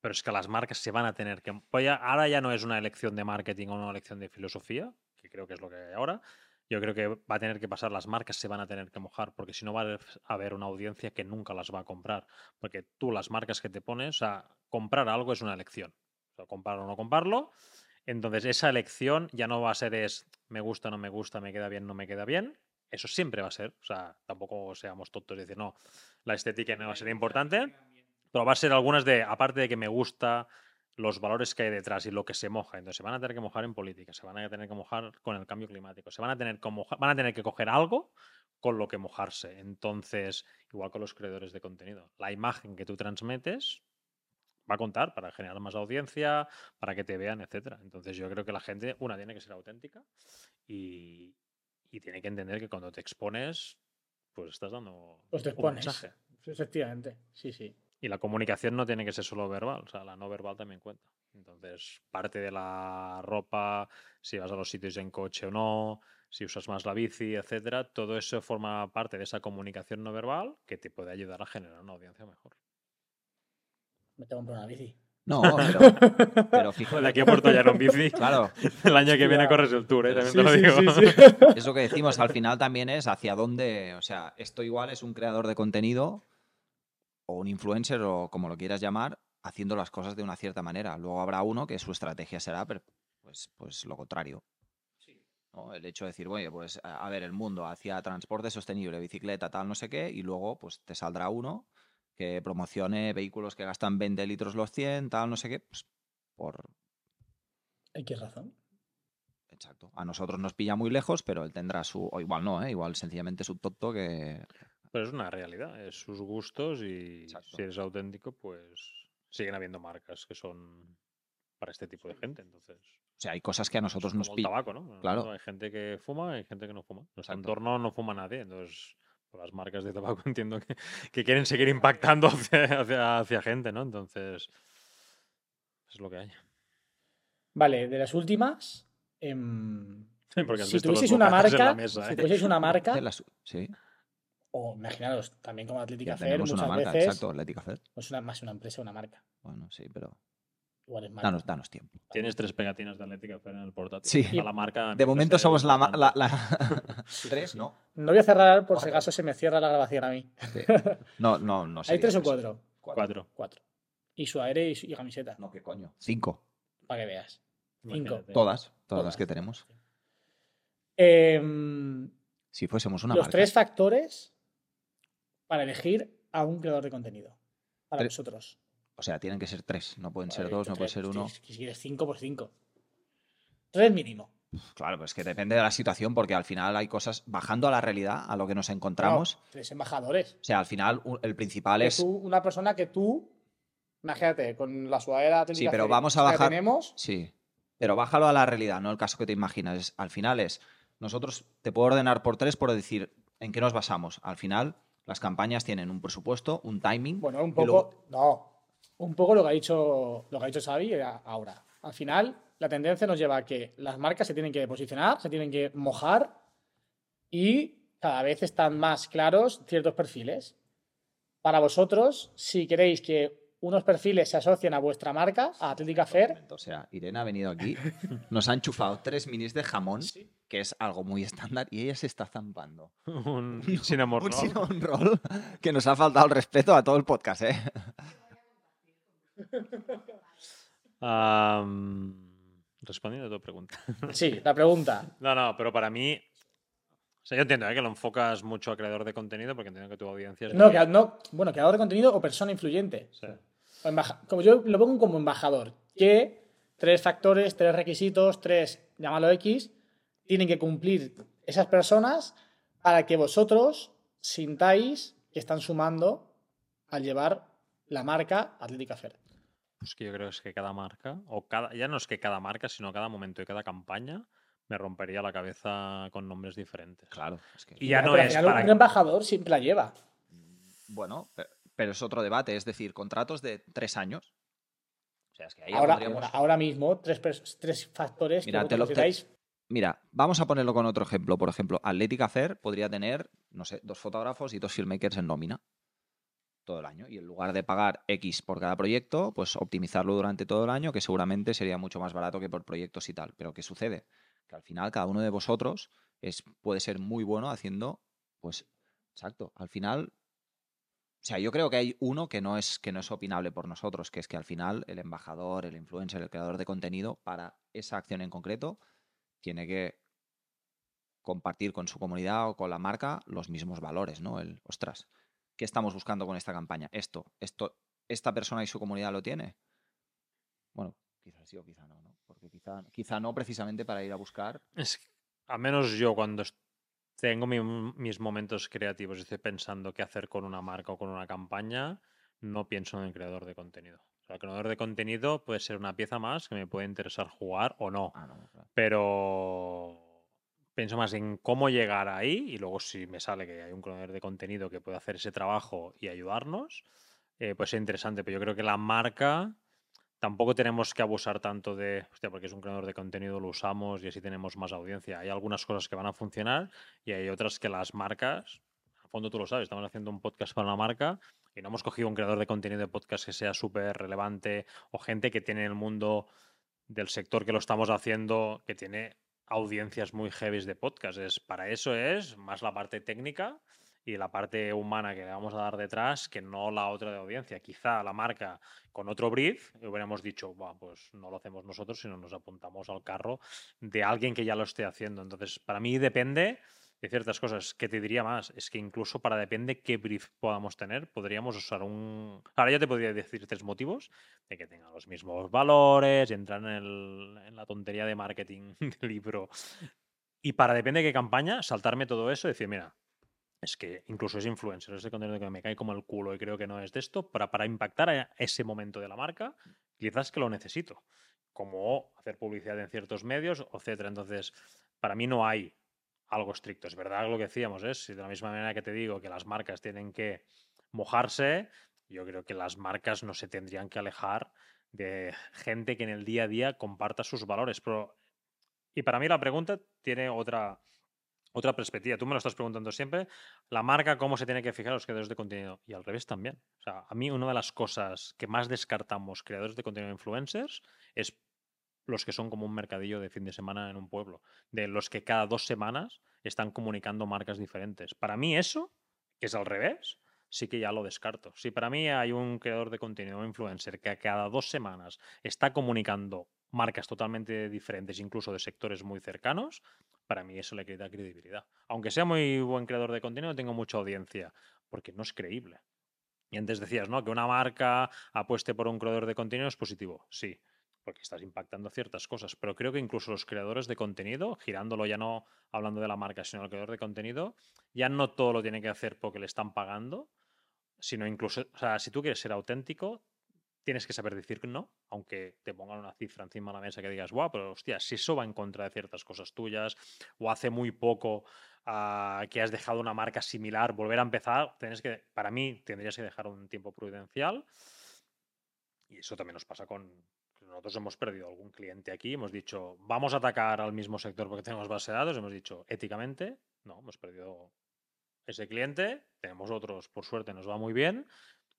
pero es que las marcas se van a tener que... pues ya- ahora ya no es una elección de marketing o una elección de filosofía, que creo que es lo que hay ahora. Yo creo que va a tener que pasar, las marcas se van a tener que mojar, porque si no va a haber- una audiencia que nunca las va a comprar. Porque tú, las marcas que te pones, o sea, comprar algo es una elección. O sea, comprar o no comprarlo. Entonces, esa elección ya no va a ser es me gusta, no me gusta, me queda bien, no me queda bien. Eso siempre va a ser. O sea, tampoco seamos tontos y decir, no, la estética no va a ser importante. Pero va a ser algunas de, aparte de que me gusta, los valores que hay detrás y lo que se moja. Entonces, se van a tener que mojar en política, se van a tener que mojar con el cambio climático, se van a tener que mojar, van a tener que coger algo con lo que mojarse. Entonces, igual con los creadores de contenido, la imagen que tú transmites va a contar para generar más audiencia, para que te vean, etcétera. Entonces, yo creo que la gente, una, tiene que ser auténtica y, y tiene que entender que cuando te expones, pues estás dando Pues te un expones. mensaje. Efectivamente, sí, sí. Y la comunicación no tiene que ser solo verbal, o sea, la no verbal también cuenta. Entonces, parte de la ropa, si vas a los sitios en coche o no, si usas más la bici, etcétera, todo eso forma parte de esa comunicación no verbal que te puede ayudar a generar una audiencia mejor. Me tengo que comprar una bici. No, pero, pero De fíjate. aquí a Puerto Llano en bici, Claro, el año que viene corres el tour, ¿eh? también Sí, te lo sí, digo. sí, sí. es lo que decimos al final también es hacia dónde, o sea, esto igual es un creador de contenido o un influencer o como lo quieras llamar, haciendo las cosas de una cierta manera. Luego habrá uno que su estrategia será pues, pues lo contrario. ¿no? El hecho de decir, oye, pues a a ver, el mundo hacia transporte sostenible, bicicleta, tal, no sé qué, y luego pues te saldrá uno que promocione vehículos que gastan 20 litros los 100, tal, no sé qué, pues por... X razón. Exacto. A nosotros nos pilla muy lejos, pero él tendrá su... O igual no, ¿eh? Igual sencillamente su tonto que... Pero es una realidad, es sus gustos y Exacto. si eres auténtico, pues siguen habiendo marcas que son para este tipo de gente. Entonces, O sea, hay cosas que a nosotros nos como el pilla. tabaco, ¿no? Claro. Hay gente que fuma y hay gente que no fuma. Nuestro Exacto. entorno no fuma nadie, entonces las marcas de tabaco entiendo que, que quieren seguir impactando hacia, hacia, hacia gente, ¿no? Entonces, es lo que hay. Vale, de las últimas. em, si tuvieseis una marca, mesa, si ¿eh? tuvieseis una marca, las- Sí, o imaginaros también como Atlética Fair, tenemos muchas una marca, veces, exacto, Atlética Fair. es una, más una empresa, una marca. Bueno, sí, pero Igual es marca. danos, danos tiempo. Tienes tres pegatinas de Atlética Fair en el portátil. Sí. La marca. De momento ser somos la... Tres, ¿no? No voy a cerrar por si acaso se me cierra la grabación a mí. Sí. No, no, no ¿Hay sería tres o cuatro? Cuatro. Cuatro. Y su aire y, su- y camiseta, No, qué coño. Cinco. para que veas. Cinco. Todas, todas, Todas. las que tenemos. Em, Si fuésemos una los marca. tres factores para elegir a un creador de contenido. Para Tre- vosotros. O sea, tienen que ser tres. No pueden ser dos, no puede tres, ser pues uno. Si quieres cinco, pues cinco. Tres mínimo. Claro, pues que depende de la situación, porque al final hay cosas bajando a la realidad, a lo que nos encontramos. Tres embajadores. O sea, al final el principal Que es. tú, una persona que tú, imagínate, con la sudadera Sí, pero vamos a que bajar. tenemos, Sí. Pero bájalo a la realidad, no el caso que te imaginas. Es- al final es. Nosotros te puedo ordenar por tres por decir en qué nos basamos. Al final, las campañas tienen un presupuesto, un timing. bueno, un luego- poco, no, un poco lo que ha dicho, lo que ha dicho Xavi era ahora. Al final, la tendencia nos lleva a que las marcas se tienen que posicionar, se tienen que mojar y cada vez están más claros ciertos perfiles. Para vosotros, si queréis que unos perfiles se asocien a vuestra marca, a Atlética Fair, O sea, Irene ha venido aquí, nos ha enchufado tres minis de jamón, que es algo muy estándar, y ella se está zampando. un cinnamon un roll. roll que nos ha faltado el respeto a todo el podcast, ¿eh? Respondiendo a tu pregunta. sí, la pregunta. No, no, pero para mí. O sea, yo entiendo ¿eh? que lo enfocas mucho a creador de contenido porque entiendo que tu audiencia es. No, muy- que, no, bueno, creador de contenido o persona influyente. Sí. O embaja- como yo lo pongo como embajador, que tres factores, tres requisitos, tres, llámalo X, tienen que cumplir esas personas para que vosotros sintáis que están sumando al llevar la marca Atlética Fair. Pues que yo creo que es que cada marca, o cada, ya no es que cada marca, sino cada momento y cada campaña, me rompería la cabeza con nombres diferentes. Claro, es que... Y ya no es para. un embajador siempre la lleva. Bueno, pe- pero es otro debate, es decir, contratos de tres años. O sea, es que ahí Ahora, podríamos- ahora, mismo, tres, tres factores Mira, que te lo- te- Mira, vamos a ponerlo con otro ejemplo. Por ejemplo, Atlética Fair podría tener, no sé, dos fotógrafos y dos filmmakers en nómina todo el año. Y en lugar de pagar X por cada proyecto, pues optimizarlo durante todo el año, que seguramente sería mucho más barato que por proyectos y tal. Pero ¿qué sucede? Que al final cada uno de vosotros es, puede ser muy bueno haciendo, pues, exacto. Al final, o sea, yo creo que hay uno que no es, que no es opinable por nosotros, que es que al final el embajador, el influencer, el creador de contenido, para esa acción en concreto, tiene que compartir con su comunidad o con la marca los mismos valores, ¿no? El, ostras, ¿qué estamos buscando con esta campaña? Esto, esto, esta persona y su comunidad lo tiene. Bueno, quizás sí o quizá no, ¿no? Porque quizá, quizá no precisamente para ir a buscar. Es al menos yo cuando tengo mi- mis momentos creativos y estoy pensando qué hacer con una marca o con una campaña, no pienso en el creador de contenido. Sea, el creador de contenido puede ser una pieza más que me puede interesar jugar o no, Ah, no, claro. pero pienso más en cómo llegar ahí y luego si me sale que hay un creador de contenido que puede hacer ese trabajo y ayudarnos, eh, pues es interesante. Pero yo creo que la marca tampoco tenemos que abusar tanto de, hostia, porque es un creador de contenido, lo usamos y así tenemos más audiencia. Hay algunas cosas que van a funcionar y hay otras que las marcas, a fondo tú lo sabes, estamos haciendo un podcast para una marca y no hemos cogido un creador de contenido de podcast que sea súper relevante o gente que tiene en el mundo del sector que lo estamos haciendo, que tiene audiencias muy heavy de podcast. Es, para eso es más la parte técnica y la parte humana que le vamos a dar detrás que no la otra de audiencia. Quizá la marca con otro brief hubiéramos dicho, "Buah, pues no lo hacemos nosotros, sino nos apuntamos al carro de alguien que ya lo esté haciendo. Entonces, para mí depende de ciertas cosas. Que te diría más, es que incluso para depende qué brief podamos tener, podríamos usar un... Ahora ya te podría decir tres motivos de que tengan los mismos valores, entrar en la tontería de marketing del libro. Y para depende de qué campaña, saltarme todo eso y decir, mira, es que incluso es influencer, ese contenido que me cae como el culo y creo que no es de esto, para, para impactar a ese momento de la marca, quizás que lo necesito, como hacer publicidad en ciertos medios, etcétera. Entonces, para mí no hay algo estricto. Es verdad lo que decíamos, es si de la misma manera que te digo que las marcas tienen que mojarse, yo creo que las marcas no se tendrían que alejar de gente que en el día a día comparta sus valores. Pero, y para mí la pregunta tiene otra, otra perspectiva. Tú me lo estás preguntando siempre. La marca, ¿cómo se tiene que fijar los creadores de contenido? Y al revés también. O sea, a mí una de las cosas que más descartamos creadores de contenido influencers es los que son como un mercadillo de fin de semana en un pueblo, de los que cada dos semanas están comunicando marcas diferentes. Para mí eso, que es al revés, sí que ya lo descarto. Si para mí hay un creador de contenido, un influencer, que cada dos semanas está comunicando marcas totalmente diferentes, incluso de sectores muy cercanos, para mí eso le quita credibilidad. Aunque sea muy buen creador de contenido, tengo mucha audiencia, porque no es creíble. Y antes decías, ¿no? Que una marca apueste por un creador de contenido es positivo. Sí, porque estás impactando ciertas cosas. Pero creo que incluso los creadores de contenido, girándolo ya no hablando de la marca, sino el creador de contenido, ya no todo lo tiene que hacer porque le están pagando, sino incluso, o sea, si tú quieres ser auténtico, tienes que saber decir no, aunque te pongan una cifra encima de la mesa que digas, guau, pero hostia, si eso va en contra de ciertas cosas tuyas, o hace muy poco ah, que has dejado una marca similar, volver a empezar, tienes que, para mí, tendrías que dejar un tiempo prudencial. Y eso también nos pasa con. Nosotros hemos perdido algún cliente aquí, hemos dicho, vamos a atacar al mismo sector porque tenemos base de datos, hemos dicho, éticamente, no, hemos perdido ese cliente, tenemos otros, por suerte nos va muy bien,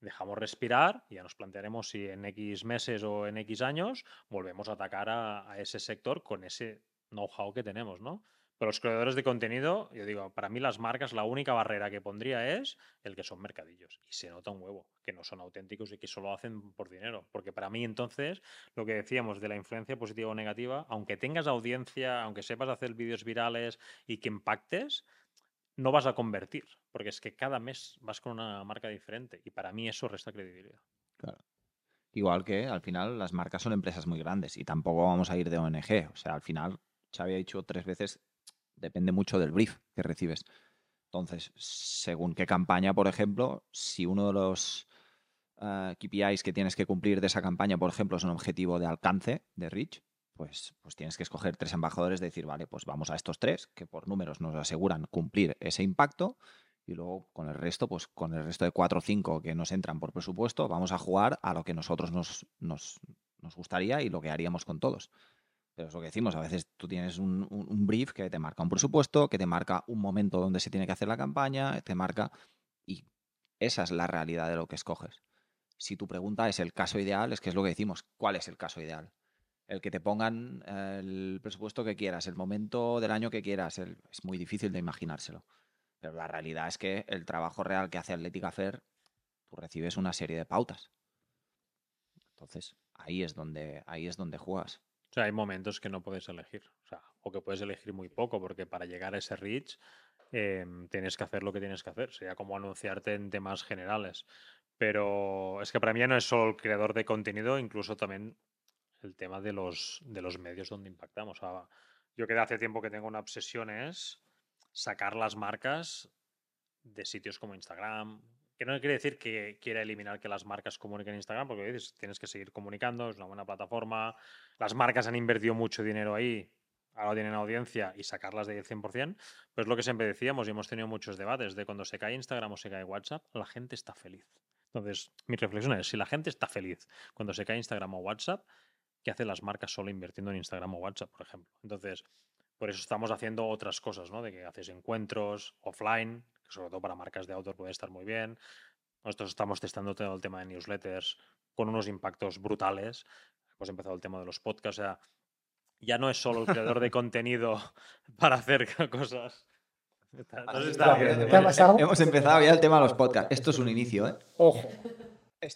dejamos respirar y ya nos plantearemos si en X meses o en X años volvemos a atacar a, a ese sector con ese know-how que tenemos, ¿no? Pero los creadores de contenido, yo digo, para mí las marcas, la única barrera que pondría es el que son mercadillos. Y se nota un huevo, que no son auténticos y que solo hacen por dinero. Porque para mí entonces, lo que decíamos de la influencia positiva o negativa, aunque tengas audiencia, aunque sepas hacer vídeos virales y que impactes, no vas a convertir. Porque es que cada mes vas con una marca diferente. Y para mí eso resta credibilidad. Igual que al final las marcas son empresas muy grandes y tampoco vamos a ir de ONG. O sea, al final, Xavi ha dicho tres veces, depende mucho del brief que recibes. Entonces, según qué campaña, por ejemplo, si uno de los eh, KPIs que tienes que cumplir de esa campaña, por ejemplo, es un objetivo de alcance, de reach, pues, pues tienes que escoger tres embajadores, de decir, vale, pues vamos a estos tres, que por números nos aseguran cumplir ese impacto, y luego con el resto, pues con el resto de cuatro o cinco que nos entran por presupuesto, vamos a jugar a lo que nosotros nos, nos, nos gustaría y lo que haríamos con todos. Es lo que decimos, a veces tú tienes un, brief que te marca un presupuesto, que te marca un momento donde se tiene que hacer la campaña, te marca... Y esa es la realidad de lo que escoges. Si tu pregunta es el caso ideal, es que es lo que decimos, ¿cuál es el caso ideal? El que te pongan eh, el presupuesto que quieras, el momento del año que quieras, es muy difícil de imaginárselo. Pero la realidad es que el trabajo real que hace Atlética Fair, tú recibes una serie de pautas. Entonces, ahí es donde, ahí es donde juegas. O sea, hay momentos que no puedes elegir. O que puedes elegir muy poco, porque para llegar a ese reach em, tienes que hacer lo que tienes que hacer. Sería como anunciarte en temas generales. Pero es que para mí ya no es solo el creador de contenido, incluso también el tema de los, de los medios donde impactamos. Yo que hace tiempo que tengo una obsesión es sacar las marcas de sitios como Instagram. Que no quiere decir que quiera eliminar que las marcas comuniquen en Instagram, porque dices, tienes que seguir comunicando, es una buena plataforma. Las marcas han invertido mucho dinero ahí, ahora tienen audiencia y sacarlas de ahí al 100%. Pues lo que siempre decíamos y hemos tenido muchos debates de cuando se cae Instagram o se cae WhatsApp, la gente está feliz. Entonces, mi reflexión es, si la gente está feliz cuando se cae Instagram o WhatsApp, ¿qué hacen las marcas solo invirtiendo en Instagram o WhatsApp, por ejemplo? Entonces, por eso estamos haciendo otras cosas, ¿no? De que haces encuentros offline, que sobre todo para marcas de outdoor puede estar muy bien. Nosotros estamos testando todo el tema de newsletters con unos impactos brutales. Hemos empezado el tema de los podcasts. O sea, ya no es solo el creador de contenido para hacer cosas. No se está viendo. ¿Qué ha pasado? Hemos empezado ya el tema de los podcasts. Esto es un inicio, ¿eh? Ojo.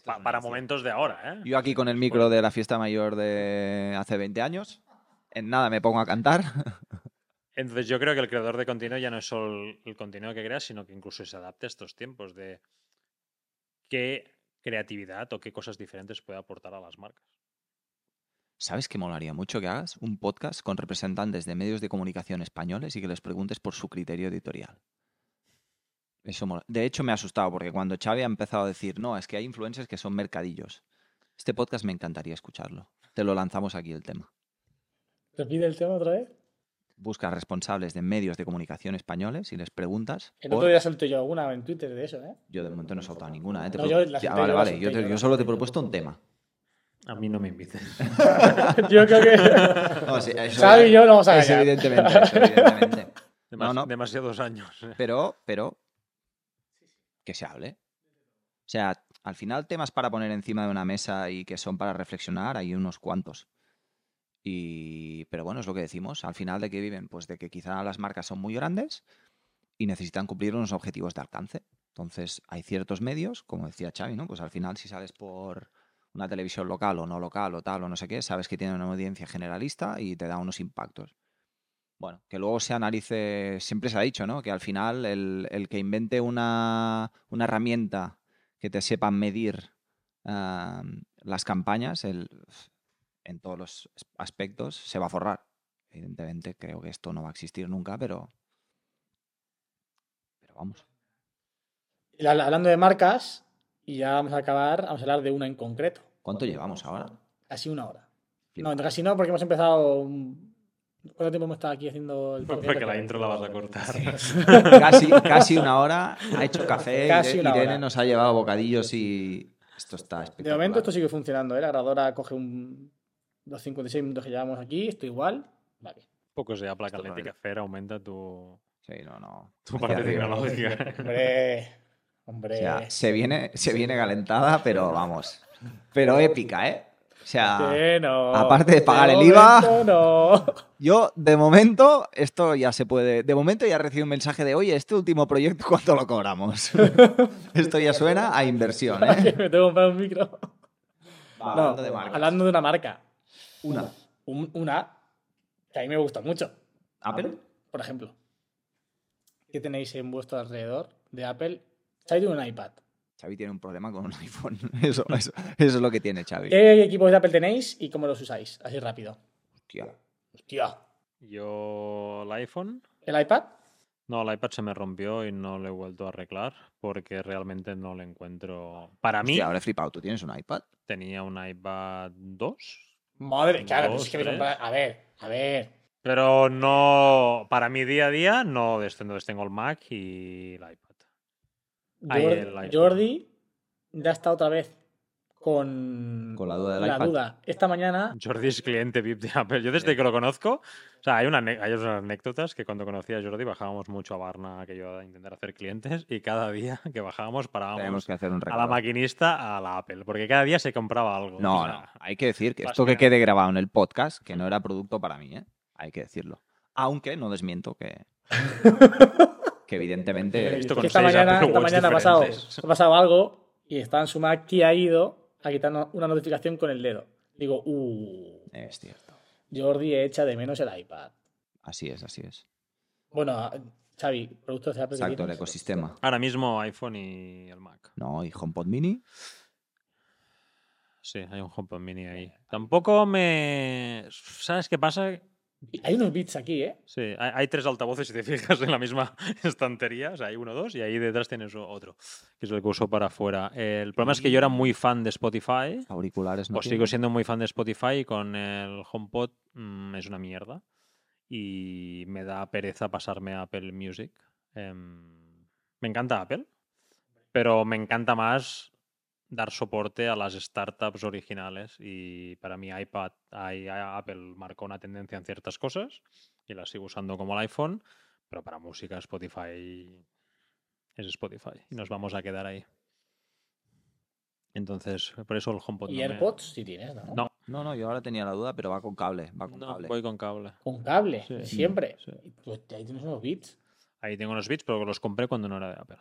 Pa- para momentos de ahora, ¿eh? Yo aquí con el micro de la fiesta mayor de hace 20 años. En nada me pongo a cantar. Entonces yo creo que el creador de contenido ya no es solo el contenido que crea, sino que incluso se adapte a estos tiempos de qué creatividad o qué cosas diferentes puede aportar a las marcas. ¿Sabes qué molaría mucho que hagas? Un podcast con representantes de medios de comunicación españoles y que les preguntes por su criterio editorial. Eso mola. De hecho, me ha asustado porque cuando Xavi ha empezado a decir, no, es que hay influencers que son mercadillos. Este podcast me encantaría escucharlo. Te lo lanzamos aquí el tema. Repite el tema otra vez. Busca responsables de medios de comunicación españoles y les preguntas. El por- otro día solté yo alguna en Twitter de eso, ¿eh? Yo de momento no he soltado ninguna. ¿eh? Te No, yo la Ya, solté, vale, yo vale. Yo, te- solo te he propuesto un tema. A mí no me inviten. yo creo que. No, sí, eso- Xavi y yo lo vamos a engañar. evidentemente, eso evidentemente. Demas- no. Demasiados años. ¿eh? Pero, pero, que se hable. O sea, al final temas para poner encima de una mesa y que son para reflexionar, hay unos cuantos. Y, pero bueno, es lo que decimos. Al final de qué viven, pues de que quizá las marcas son muy grandes y necesitan cumplir unos objetivos de alcance. Entonces, hay ciertos medios, como decía Xavi, ¿no? Pues al final si sales por una televisión local o no local o tal o no sé qué, sabes que tiene una audiencia generalista y te da unos impactos. Bueno, que luego se analice, siempre se ha dicho, ¿no? Que al final el, el que invente una, una herramienta que te sepa medir ah, las campañas el- en todos los as- aspectos se va a forrar. Evidentemente, creo que esto no va a existir nunca, pero. Pero vamos. Hablando de marcas, y ya vamos a acabar, vamos a hablar de una en concreto. ¿Cuánto llevamos ahora? Casi una hora. Flipa. No, casi no, porque hemos empezado. un- ¿Cuánto tiempo hemos estado aquí haciendo el Porque la intro la vas a cortar. Casi, casi una hora. Ha hecho café. Casi Irene hora. nos ha llevado bocadillos y. Esto está De espectacular. momento esto sigue funcionando, ¿eh? La grabadora coge un, los 56 minutos que llevamos aquí, esto igual. Vale. Poco se habla Esto Atlética. Fer, aumenta tu, Sí, no, no. tu Hacia parte arriba. tecnológica. Hombre. O Hombre. sea, se viene, se viene calentada, pero vamos. Pero épica, ¿eh? O sea, no. aparte de pagar el momento IVA. No. yo de momento, esto ya se puede. De momento ya recibo un mensaje de, oye, este último proyecto, ¿cuánto lo cobramos? esto ya suena a inversión, ¿eh? me tengo que comprar un micro. Va, No, hablando de marcas. hablando de una marca. Una. Un- una que a mí me gusta mucho. ¿Apple? Por ejemplo. ¿Qué tenéis en vuestro alrededor de Apple? Xavi tiene un iPad. Xavi tiene un problema con un iPhone. Eso, eso, eso es lo que tiene Xavi. ¿Qué equipos de Apple tenéis y cómo los usáis? Así rápido. Hostia. Hostia. Yo el iPhone. ¿El iPad? No, el iPad se me rompió y no lo he vuelto a arreglar porque realmente no lo encuentro. Para mí Hostia, ahora he flipado. ¿Tú tienes un iPad? tenía un iPad 2, Madre, claro, Dos, es que me A ver, a ver. pero no para mi día a día no entonces tengo el Mac y el iPad. Jordi. Jordi ya está otra vez con, Con la duda del la iPad. duda. Esta mañana, Jordi es cliente VIP de Apple. Yo desde que lo conozco, o sea, hay, una, hay unas anécdotas que cuando conocí a Jordi bajábamos mucho a Barna que yo a intentar hacer clientes y cada día que bajábamos parábamos Tenemos que hacer un a la maquinista a la Apple, porque cada día se compraba algo. No, o sea, no. Hay que decir que esto que quede grabado en el podcast, que no era producto para mí, ¿eh? Hay que decirlo. Aunque no desmiento que. que evidentemente. que con esta mañana, Apple esta mañana ha, pasado, ha pasado algo y está en su Mac y ha ido a quitar una notificación con el dedo. Digo, uh, Es cierto. Jordi echa de menos el iPad. Así es, así es. Bueno, Xavi, productos de Apple. Exacto, el ecosistema. Ahora mismo iPhone y el Mac. No, y HomePod Mini. Sí, hay un HomePod Mini ahí. Tampoco me... ¿Sabes qué pasa? Hay unos bits aquí, ¿eh? Sí, hay, hay tres altavoces si te fijas en la misma estantería. O sea, hay uno, dos y ahí detrás tienes otro, que es el que uso para afuera. El problema es que yo era muy fan de Spotify. Auriculares no Pues sigo siendo muy fan de Spotify y con el HomePod mm, es una mierda. Y me da pereza pasarme a Apple Music. Em, me encanta Apple, pero me encanta más dar soporte a las startups originales. Y para mí iPad, i- Apple marcó una tendencia en ciertas cosas y la sigo usando como el iPhone, pero para música Spotify es Spotify y nos vamos a quedar ahí. Entonces, por eso el HomePod Y no me- AirPods sí tienes, ¿no? No, No, no, yo ahora tenía la duda, pero va con cable. Va con no, cable. voy con cable. Con cable, Sí. siempre. Sí. Pues ahí tienes unos bits. Ahí tengo unos Beats, pero los compré cuando no era de Apple.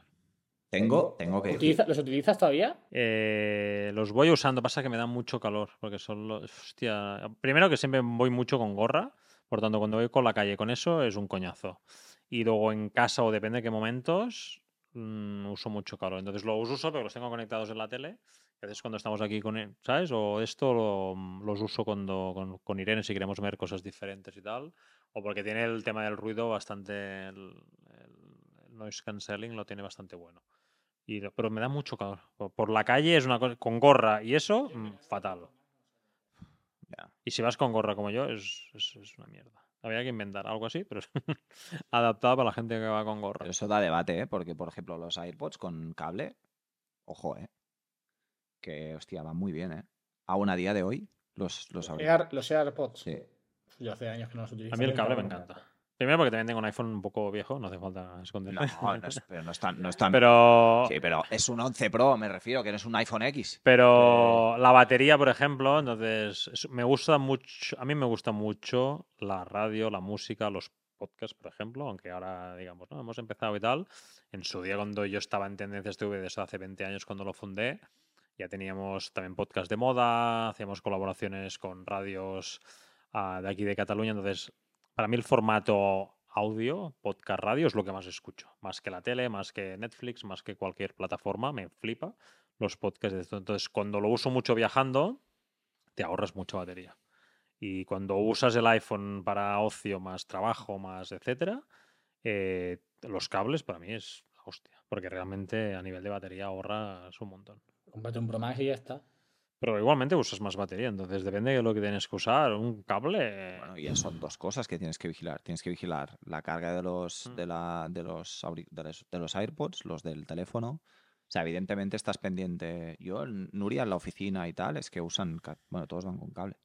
Tengo, tengo que. ¿Utiliza- ¿Los utilizas todavía? Eh, los voy usando, pasa que me dan mucho calor, porque son los... Hostia, primero que siempre voy mucho con gorra, por tanto cuando voy con la calle con eso es un coñazo. Y luego en casa o depende de qué momentos, mm, uso mucho calor. Entonces los uso, pero los tengo conectados en la tele. A veces cuando estamos aquí con él, ¿sabes? O esto lo- los uso cuando, con, con Irene si queremos ver cosas diferentes y tal. O porque tiene el tema del ruido bastante... El, el- el noise cancelling lo tiene bastante bueno. Y, pero me da mucho calor. Por, la calle es una cosa. Con gorra y eso, mm, fatal. Ya. Y si vas con gorra como yo, es, es- es una mierda. Habría que inventar algo así, pero adaptado para la gente que va con gorra. Pero eso da debate, ¿eh? Porque, por ejemplo, los AirPods con cable, ojo, ¿eh? Que, hostia, van muy bien, ¿eh? Aún a día de hoy, los, los los AirPods. Sí. Yo hace años que no los utilizo. A mí el cable me me encanta. Primero porque también tengo un iPhone un poco viejo, no hace falta esconderlo. No, no es, pero no están, no están- pero Sí, pero es un 11 Pro, me refiero, que no es un iPhone X. Pero la batería, por ejemplo, entonces es- me gusta mucho, a mí me gusta mucho la radio, la música, los podcasts, por ejemplo, aunque ahora digamos, no, hemos empezado y tal. En su día cuando yo estaba en Tendencias TV, de eso hace 20 años cuando lo fundé, ya teníamos también podcast de moda, hacíamos colaboraciones con radios ah, de aquí de Cataluña, entonces para mí el formato audio, podcast radio, es lo que más escucho. Más que la tele, más que Netflix, más que cualquier plataforma, me flipa los podcasts. Entonces, cuando lo uso mucho viajando, te ahorras mucha batería. Y cuando usas el iPhone para ocio, más trabajo, más etcétera, eh, los cables para mí es hostia. Porque realmente a nivel de batería ahorras un montón. Cómprate un Pro y ya está. Pero igualmente usas más batería, entonces depende de lo que tienes que usar. Un cable. Bueno, y son dos cosas que tienes que vigilar. Tienes que vigilar la carga de los, Mm. de la, de los, de los, AirPods, los del teléfono. O sea, evidentemente estás pendiente. Yo, Nuria, en la oficina y tal, es que usan, bueno, todos van con cable.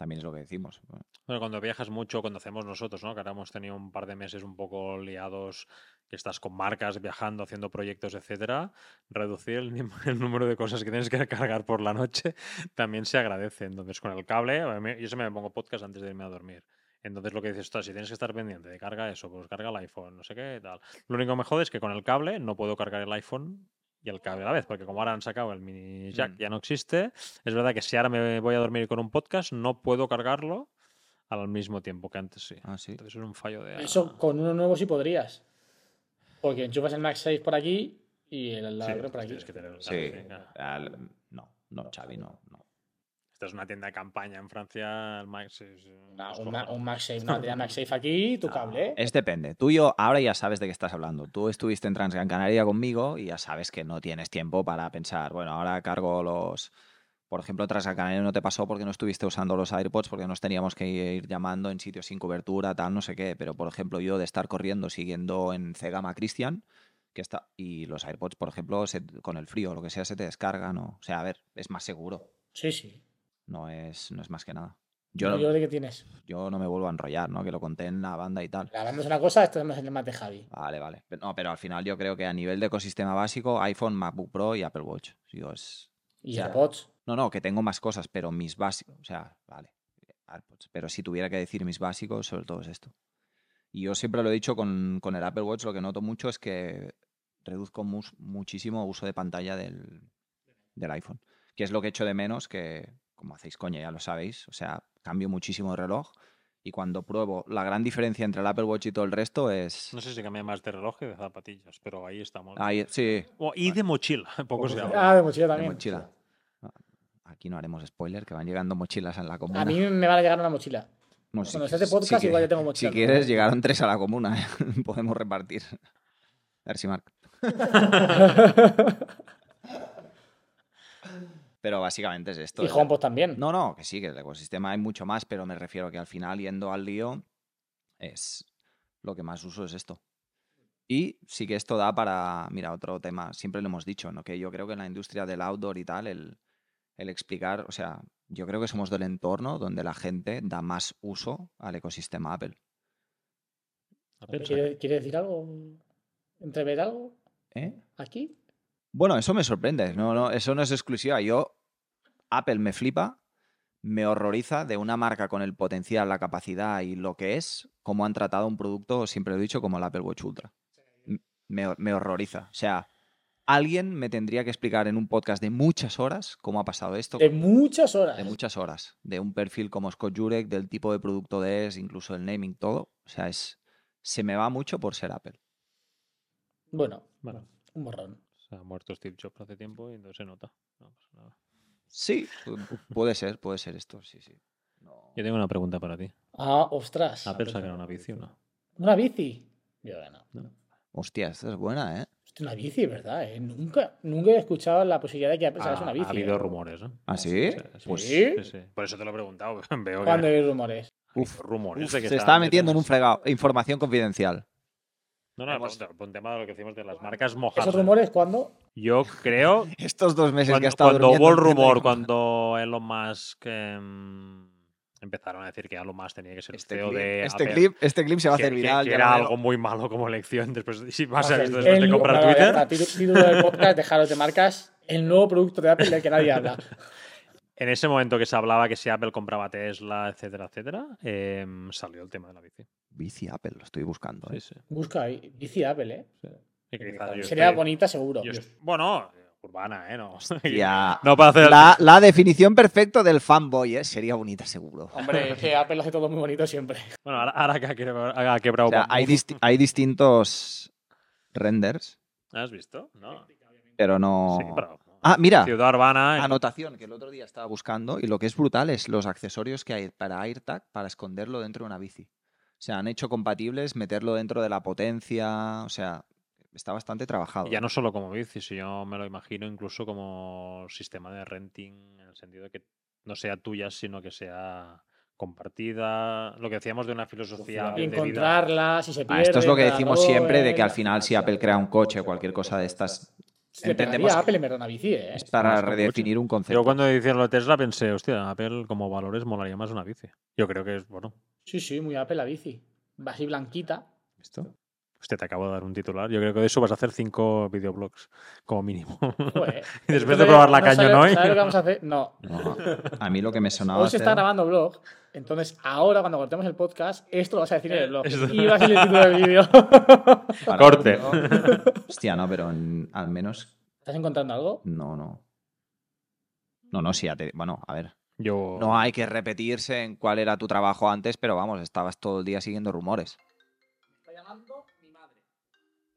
También es lo que decimos. bueno, cuando viajas mucho, cuando hacemos nosotros, ¿no? Que ahora hemos tenido un par de meses un poco liados, que estás con marcas, viajando, haciendo proyectos, etcétera, reducir el, número de cosas que tienes que cargar por la noche también se agradece. Entonces, con el cable, yo siempre me pongo podcast antes de irme a dormir. Entonces, lo que dices si tienes que estar pendiente de carga eso, pues carga el iPhone, no sé qué, tal. Lo único que me jode es que con el cable no puedo cargar el iPhone y el cable a la vez, porque como ahora han sacado el mini jack, Mm. ya no existe. Es verdad que si ahora me voy a dormir con un podcast, no puedo cargarlo al mismo tiempo que antes sí. Ah, sí. Entonces es un fallo de. Eso con uno nuevo sí podrías. Porque enchufas el Max 6 por aquí y el Sí, otra por aquí. tienes que tener el Sí. al- no, no, Xavi, no. no. Esta es una tienda de campaña en Francia. El Max es, es un, Ma- un Max 6, una batería Max 6 aquí, tu No, cable. ¿eh? Es depende. Tú y yo ahora ya sabes de qué estás hablando. Tú estuviste en Transgran Canaria conmigo y ya sabes que no tienes tiempo para pensar, bueno, ahora cargo los... Por ejemplo, Transgran Canaria no te pasó porque no estuviste usando los AirPods porque nos teníamos que ir llamando en sitios sin cobertura, tal, no sé qué. Pero, por ejemplo, yo de estar corriendo siguiendo en Cegama Christian, que está... Y los AirPods, por ejemplo, se- con el frío o lo que sea, se te descargan. O, o sea, a ver, es más seguro. Sí, sí. No es, no es más que nada. Yo, Yo, de qué tienes. yo no me vuelvo a enrollar, ¿no? Que lo conté en la banda y tal. La banda es una cosa, esto es el más de Javi. Vale, vale. No, pero al final yo creo que a nivel de ecosistema básico, iPhone, MacBook Pro y Apple Watch. Digo, es... Y O sea, AirPods. No, no, que tengo más cosas, pero mis básicos, o sea, vale. AirPods. Pero si tuviera que decir mis básicos, sobre todo es esto. Y yo siempre lo he dicho con, con el Apple Watch, lo que noto mucho es que reduzco mus- muchísimo uso de pantalla del, del iPhone. Que es lo que echo de menos, que como hacéis coña, ya lo sabéis. O sea, cambio muchísimo de reloj. Y cuando pruebo, la gran diferencia entre el Apple Watch y todo el resto es... No sé si cambia más de reloj que de zapatillas, pero ahí estamos. Ahí, sí, Oh, y de mochila, poco se habla. Ah, de mochila de también. mochila. No, Aquí no haremos spoiler, que van llegando mochilas en la comuna. A mí me va a llegar una mochila. No, si cuando qui- se hace podcast, si igual ya tengo mochila. Si quieres, llegaron tres a la comuna. ¿eh? Podemos repartir. A ver si Marc. Pero básicamente es esto. Y es- HomePod también. No, no, que sí, que el ecosistema hay mucho más, pero me refiero que al final, yendo al lío, es lo que más uso es esto. Y sí que esto da para, mira, otro tema, siempre lo hemos dicho, ¿no? Que yo creo que en la industria del outdoor y tal, el, el explicar, o sea, yo creo que somos del entorno donde la gente da más uso al ecosistema Apple. A ver, ¿Quiere, quiere decir algo? ¿Entrever algo? ¿Eh? ¿Aquí? Bueno, eso me sorprende. No, no, eso no es exclusiva. Yo, Apple me flipa, me horroriza de una marca con el potencial, la capacidad y lo que es, cómo han tratado un producto, siempre lo he dicho, como el Apple Watch Ultra. Me, me horroriza. O sea, alguien me tendría que explicar en un podcast de muchas horas cómo ha pasado esto. De muchas horas. De muchas horas. De un perfil como Scott Jurek, del tipo de producto de es, incluso el naming, todo. O sea, es, se me va mucho por ser Apple. Bueno, Bueno, un borrón. Se ha muerto Steve Jobs hace tiempo y entonces se nota. No pasa nada. Sí, pu- puede ser, puede ser esto, sí, sí. No. Yo tengo una pregunta para ti. Ah, ostras. ¿Apple sacará una bici o no? ¿Una bici? Yo no. Hostia, esta es buena, ¿eh? Hostia, una bici, ¿verdad? eh? Nunca, nunca he escuchado la posibilidad de que Apple Ha, sacase una bici. ha habido eh. rumores, ¿eh? ¿Ah, sí? Pues ¿Sí? Sí, sí. Por eso te lo he preguntado. Veo ¿Cuándo que hay rumores? hay rumores uf, de que se está metiendo en un fregado. Información confidencial. No, no, Hemos- por, un tema de lo que decimos de las marcas mojadas. ¿Esos rumores cuándo? Yo creo Estos dos meses que cuando, ha estado cuando hubo el rumor, que- cuando Elon Musk em, empezaron a decir que Elon Musk tenía que ser Este, CEO clip, de este, Apple, clip, este clip se va a que, hacer que- viral. que era algo muy malo como elección después de, si sea, visto después de comprar Twitter. Título del podcast, dejaros de marcas. El nuevo producto de Apple del que nadie habla. En ese momento que se hablaba que si Apple compraba Tesla, etcétera, etcétera, em, salió el tema de la bici. Bici Apple, lo estoy buscando. ¿eh? sí. Busca ahí. Bici Apple, ¿eh? Y Sería estoy- bonita, seguro. yo bueno, urbana, ¿eh? No, Ya. no para hacer. La, la definición perfecta del fanboy, ¿eh? Sería bonita, seguro. Hombre, es que Apple lo hace todo muy bonito siempre. Bueno, ahora, ahora que ha quebrado, O sea, hay, disti- hay distintos renders, ¿Has visto? No. pero no. Sí, pero. Ah, mira. Ciudad urbana. Anotación, que el otro día estaba buscando y lo que es brutal es los accesorios que hay para AirTag para esconderlo dentro de una bici. Sea, han hecho compatibles meterlo dentro de la potencia, o sea, está bastante trabajado. Ya no solo como bici, si yo me lo imagino incluso como sistema de renting, en el sentido de que no sea tuya, sino que sea compartida. Lo que decíamos de una filosofía Y de vida. encontrarla, si se Ah, pierde. esto es lo que decimos siempre de que al final si Apple crea un coche o cualquier cosa de estas Le entendemos a Apple en verdad una bici, ¿eh? es para un redefinir un Yo concepto. cuando decían lo de Tesla pensé, hostia, Apple como valores molaría más una bici. Yo creo que es, bueno, Sí, sí, muy Apple la bici. Va así blanquita. ¿visto? Hostia, te acabo de dar un titular. Yo creo que de eso vas a hacer cinco videoblogs, como mínimo. Joder. Y después de probar la ¿no caña, ¿no? ¿Sabes lo que vamos a hacer? No. No, a mí lo que me sonaba Hoy se está grabando blog. Entonces, ahora cuando cortemos el podcast, esto lo vas a decir en el blog. Esto- Y va a ser el título del vídeo. Corte. Hostia, no, pero en- al menos ¿Estás encontrando algo? no, no. No, no, sí, ya te- bueno, a ver. Yo. No hay que repetirse en cuál era tu trabajo antes, pero vamos, estabas todo el día siguiendo rumores.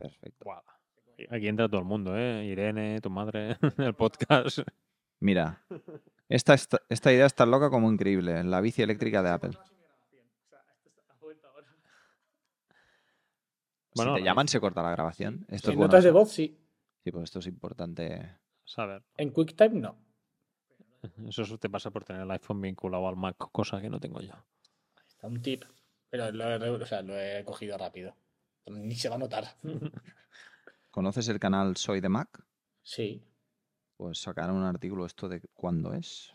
Perfecto. Aquí entra todo el mundo, ¿eh? Irene, tu madre, el podcast. Mira, esta, esta, esta idea es tan loca como increíble. La bici eléctrica de Apple. Bueno, si te llaman, se corta la grabación. Esto es En bueno. notas de voz, sí. Sí, pues esto es importante. Saber. En QuickTime, no. Eso te pasa por tener el iPhone vinculado al Mac, cosa que no tengo yo. Está un tip. Pero lo he, o sea, lo he cogido rápido. Ni se va a notar. ¿Conoces el canal Soy de Mac? Sí. Pues sacaron un artículo esto de cuándo es.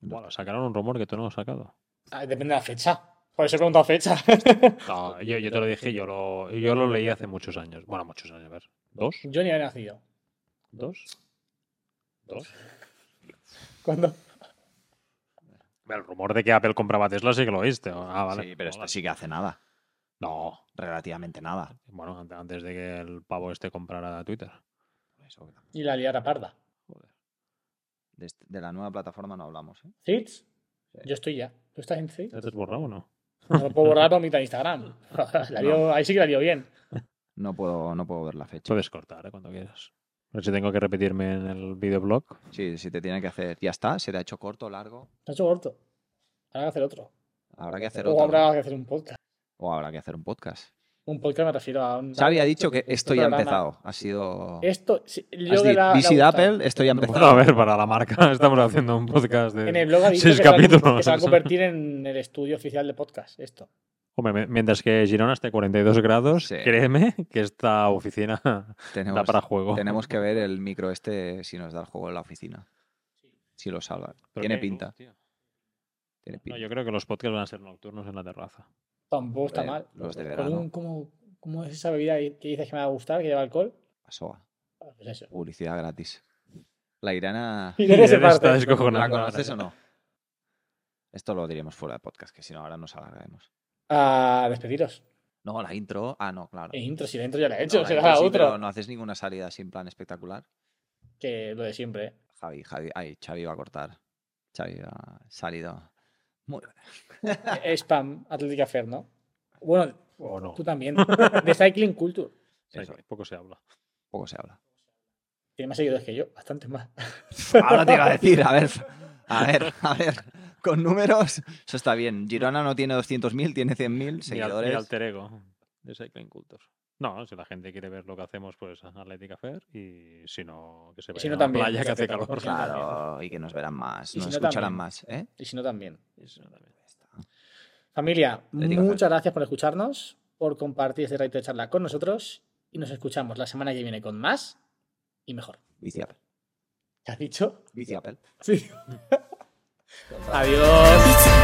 Bueno, sacaron un rumor que tú no has sacado. Ah, depende de la fecha. Por eso he preguntado fecha. No, yo, yo te lo dije, yo lo, yo lo leí hace muchos años. Bueno, muchos años, a ver. ¿Dos? Yo ni había nacido. ¿Dos? ¿Dos? ¿Cuándo? El rumor de que Apple compraba Tesla sí que lo oíste. Ah, vale. Sí, pero esto Mola. sí que hace nada. No. Relativamente nada. Bueno, ante- antes de que el pavo este comprara Twitter. Eso, Y la liara parda. Joder. de, este- de la nueva plataforma no hablamos. ¿eh? ¿Threads? Yo estoy ya. ¿Tú estás en Threads? ¿Ya te has borrado o no? No lo puedo borrar por mitad de Instagram. La lío- Ahí sí que la lío bien. No puedo, no puedo ver la fecha. Puedes cortar ¿eh? cuando quieras. A ver si tengo que repetirme en el videoblog. Sí, si te tiene que hacer. Ya está, se te ha hecho corto, largo. Se ha hecho corto. Habrá que hacer otro. Habrá que hacer O otro. habrá que hacer un podcast. O habrá que hacer un podcast. Un podcast me refiero a un. Xavi ha dicho que esto ya ha empezado. Ha sido. Esto. sí, yo la- de gusta. Apple, esto ya ha Bueno, empezado. a ver, para la marca estamos haciendo un podcast de En el blog ha dicho seis que se, va, a- capítulos. que se va a convertir en el estudio oficial de podcast. Esto. Hombre, mientras que Girona esté a 42 grados, Sí. créeme que esta oficina da Tenemos, para juego. tenemos que ver el micro este si nos da el juego en la oficina. Si lo salva. ¿Pero Tiene No, pinta. yo creo que los podcasts van a ser nocturnos en la terraza. Tampoco está Eh, mal. los de verano. un- ¿cómo, ¿Cómo es esa bebida que dices que me va a gustar, que lleva alcohol? Ah, Pues eso. Publicidad gratis. La Irana. Irene se está descojonada. ¿La conoces o no? Esto lo diremos fuera de podcast, que si no ahora nos alargaremos. A despediros. No, la intro. Ah, no, claro. Intro, si la intro ya la he hecho, No, la será intro sí, otro. pero no haces ninguna salida en plan espectacular. Que lo de siempre. ¿eh? Javi, Javi, ay, Xavi va a cortar. Xavi ha salido. Muy bien. Eh, Spam, Atlética Fair, ¿no? Bueno, O no. tú también. De Cycling Culture. Eso. poco se habla. Poco se habla. Tiene más seguidores que yo, bastante más. Ahora te iba a decir, a ver, a ver, a ver. Con números, eso está bien. Girona no tiene 200.000, tiene 100.000 Ni al- seguidores. Ni alter ego de Cycling Cultures. No, si la gente quiere ver lo que hacemos, pues Atlética Fair. Y si no, que se vaya si no, a la también, playa que hace calor. calor. Claro, y que nos verán más, Y nos si no, escucharán también. más, ¿eh? Y si no, también. Y si no, también. Familia, Atlética muchas gracias por escucharnos, por compartir este ratito de charla con nosotros. Y nos escuchamos la semana que viene con más y mejor. Bici Apple. ¿Qué has dicho? Bici Apple. Sí. Adiós.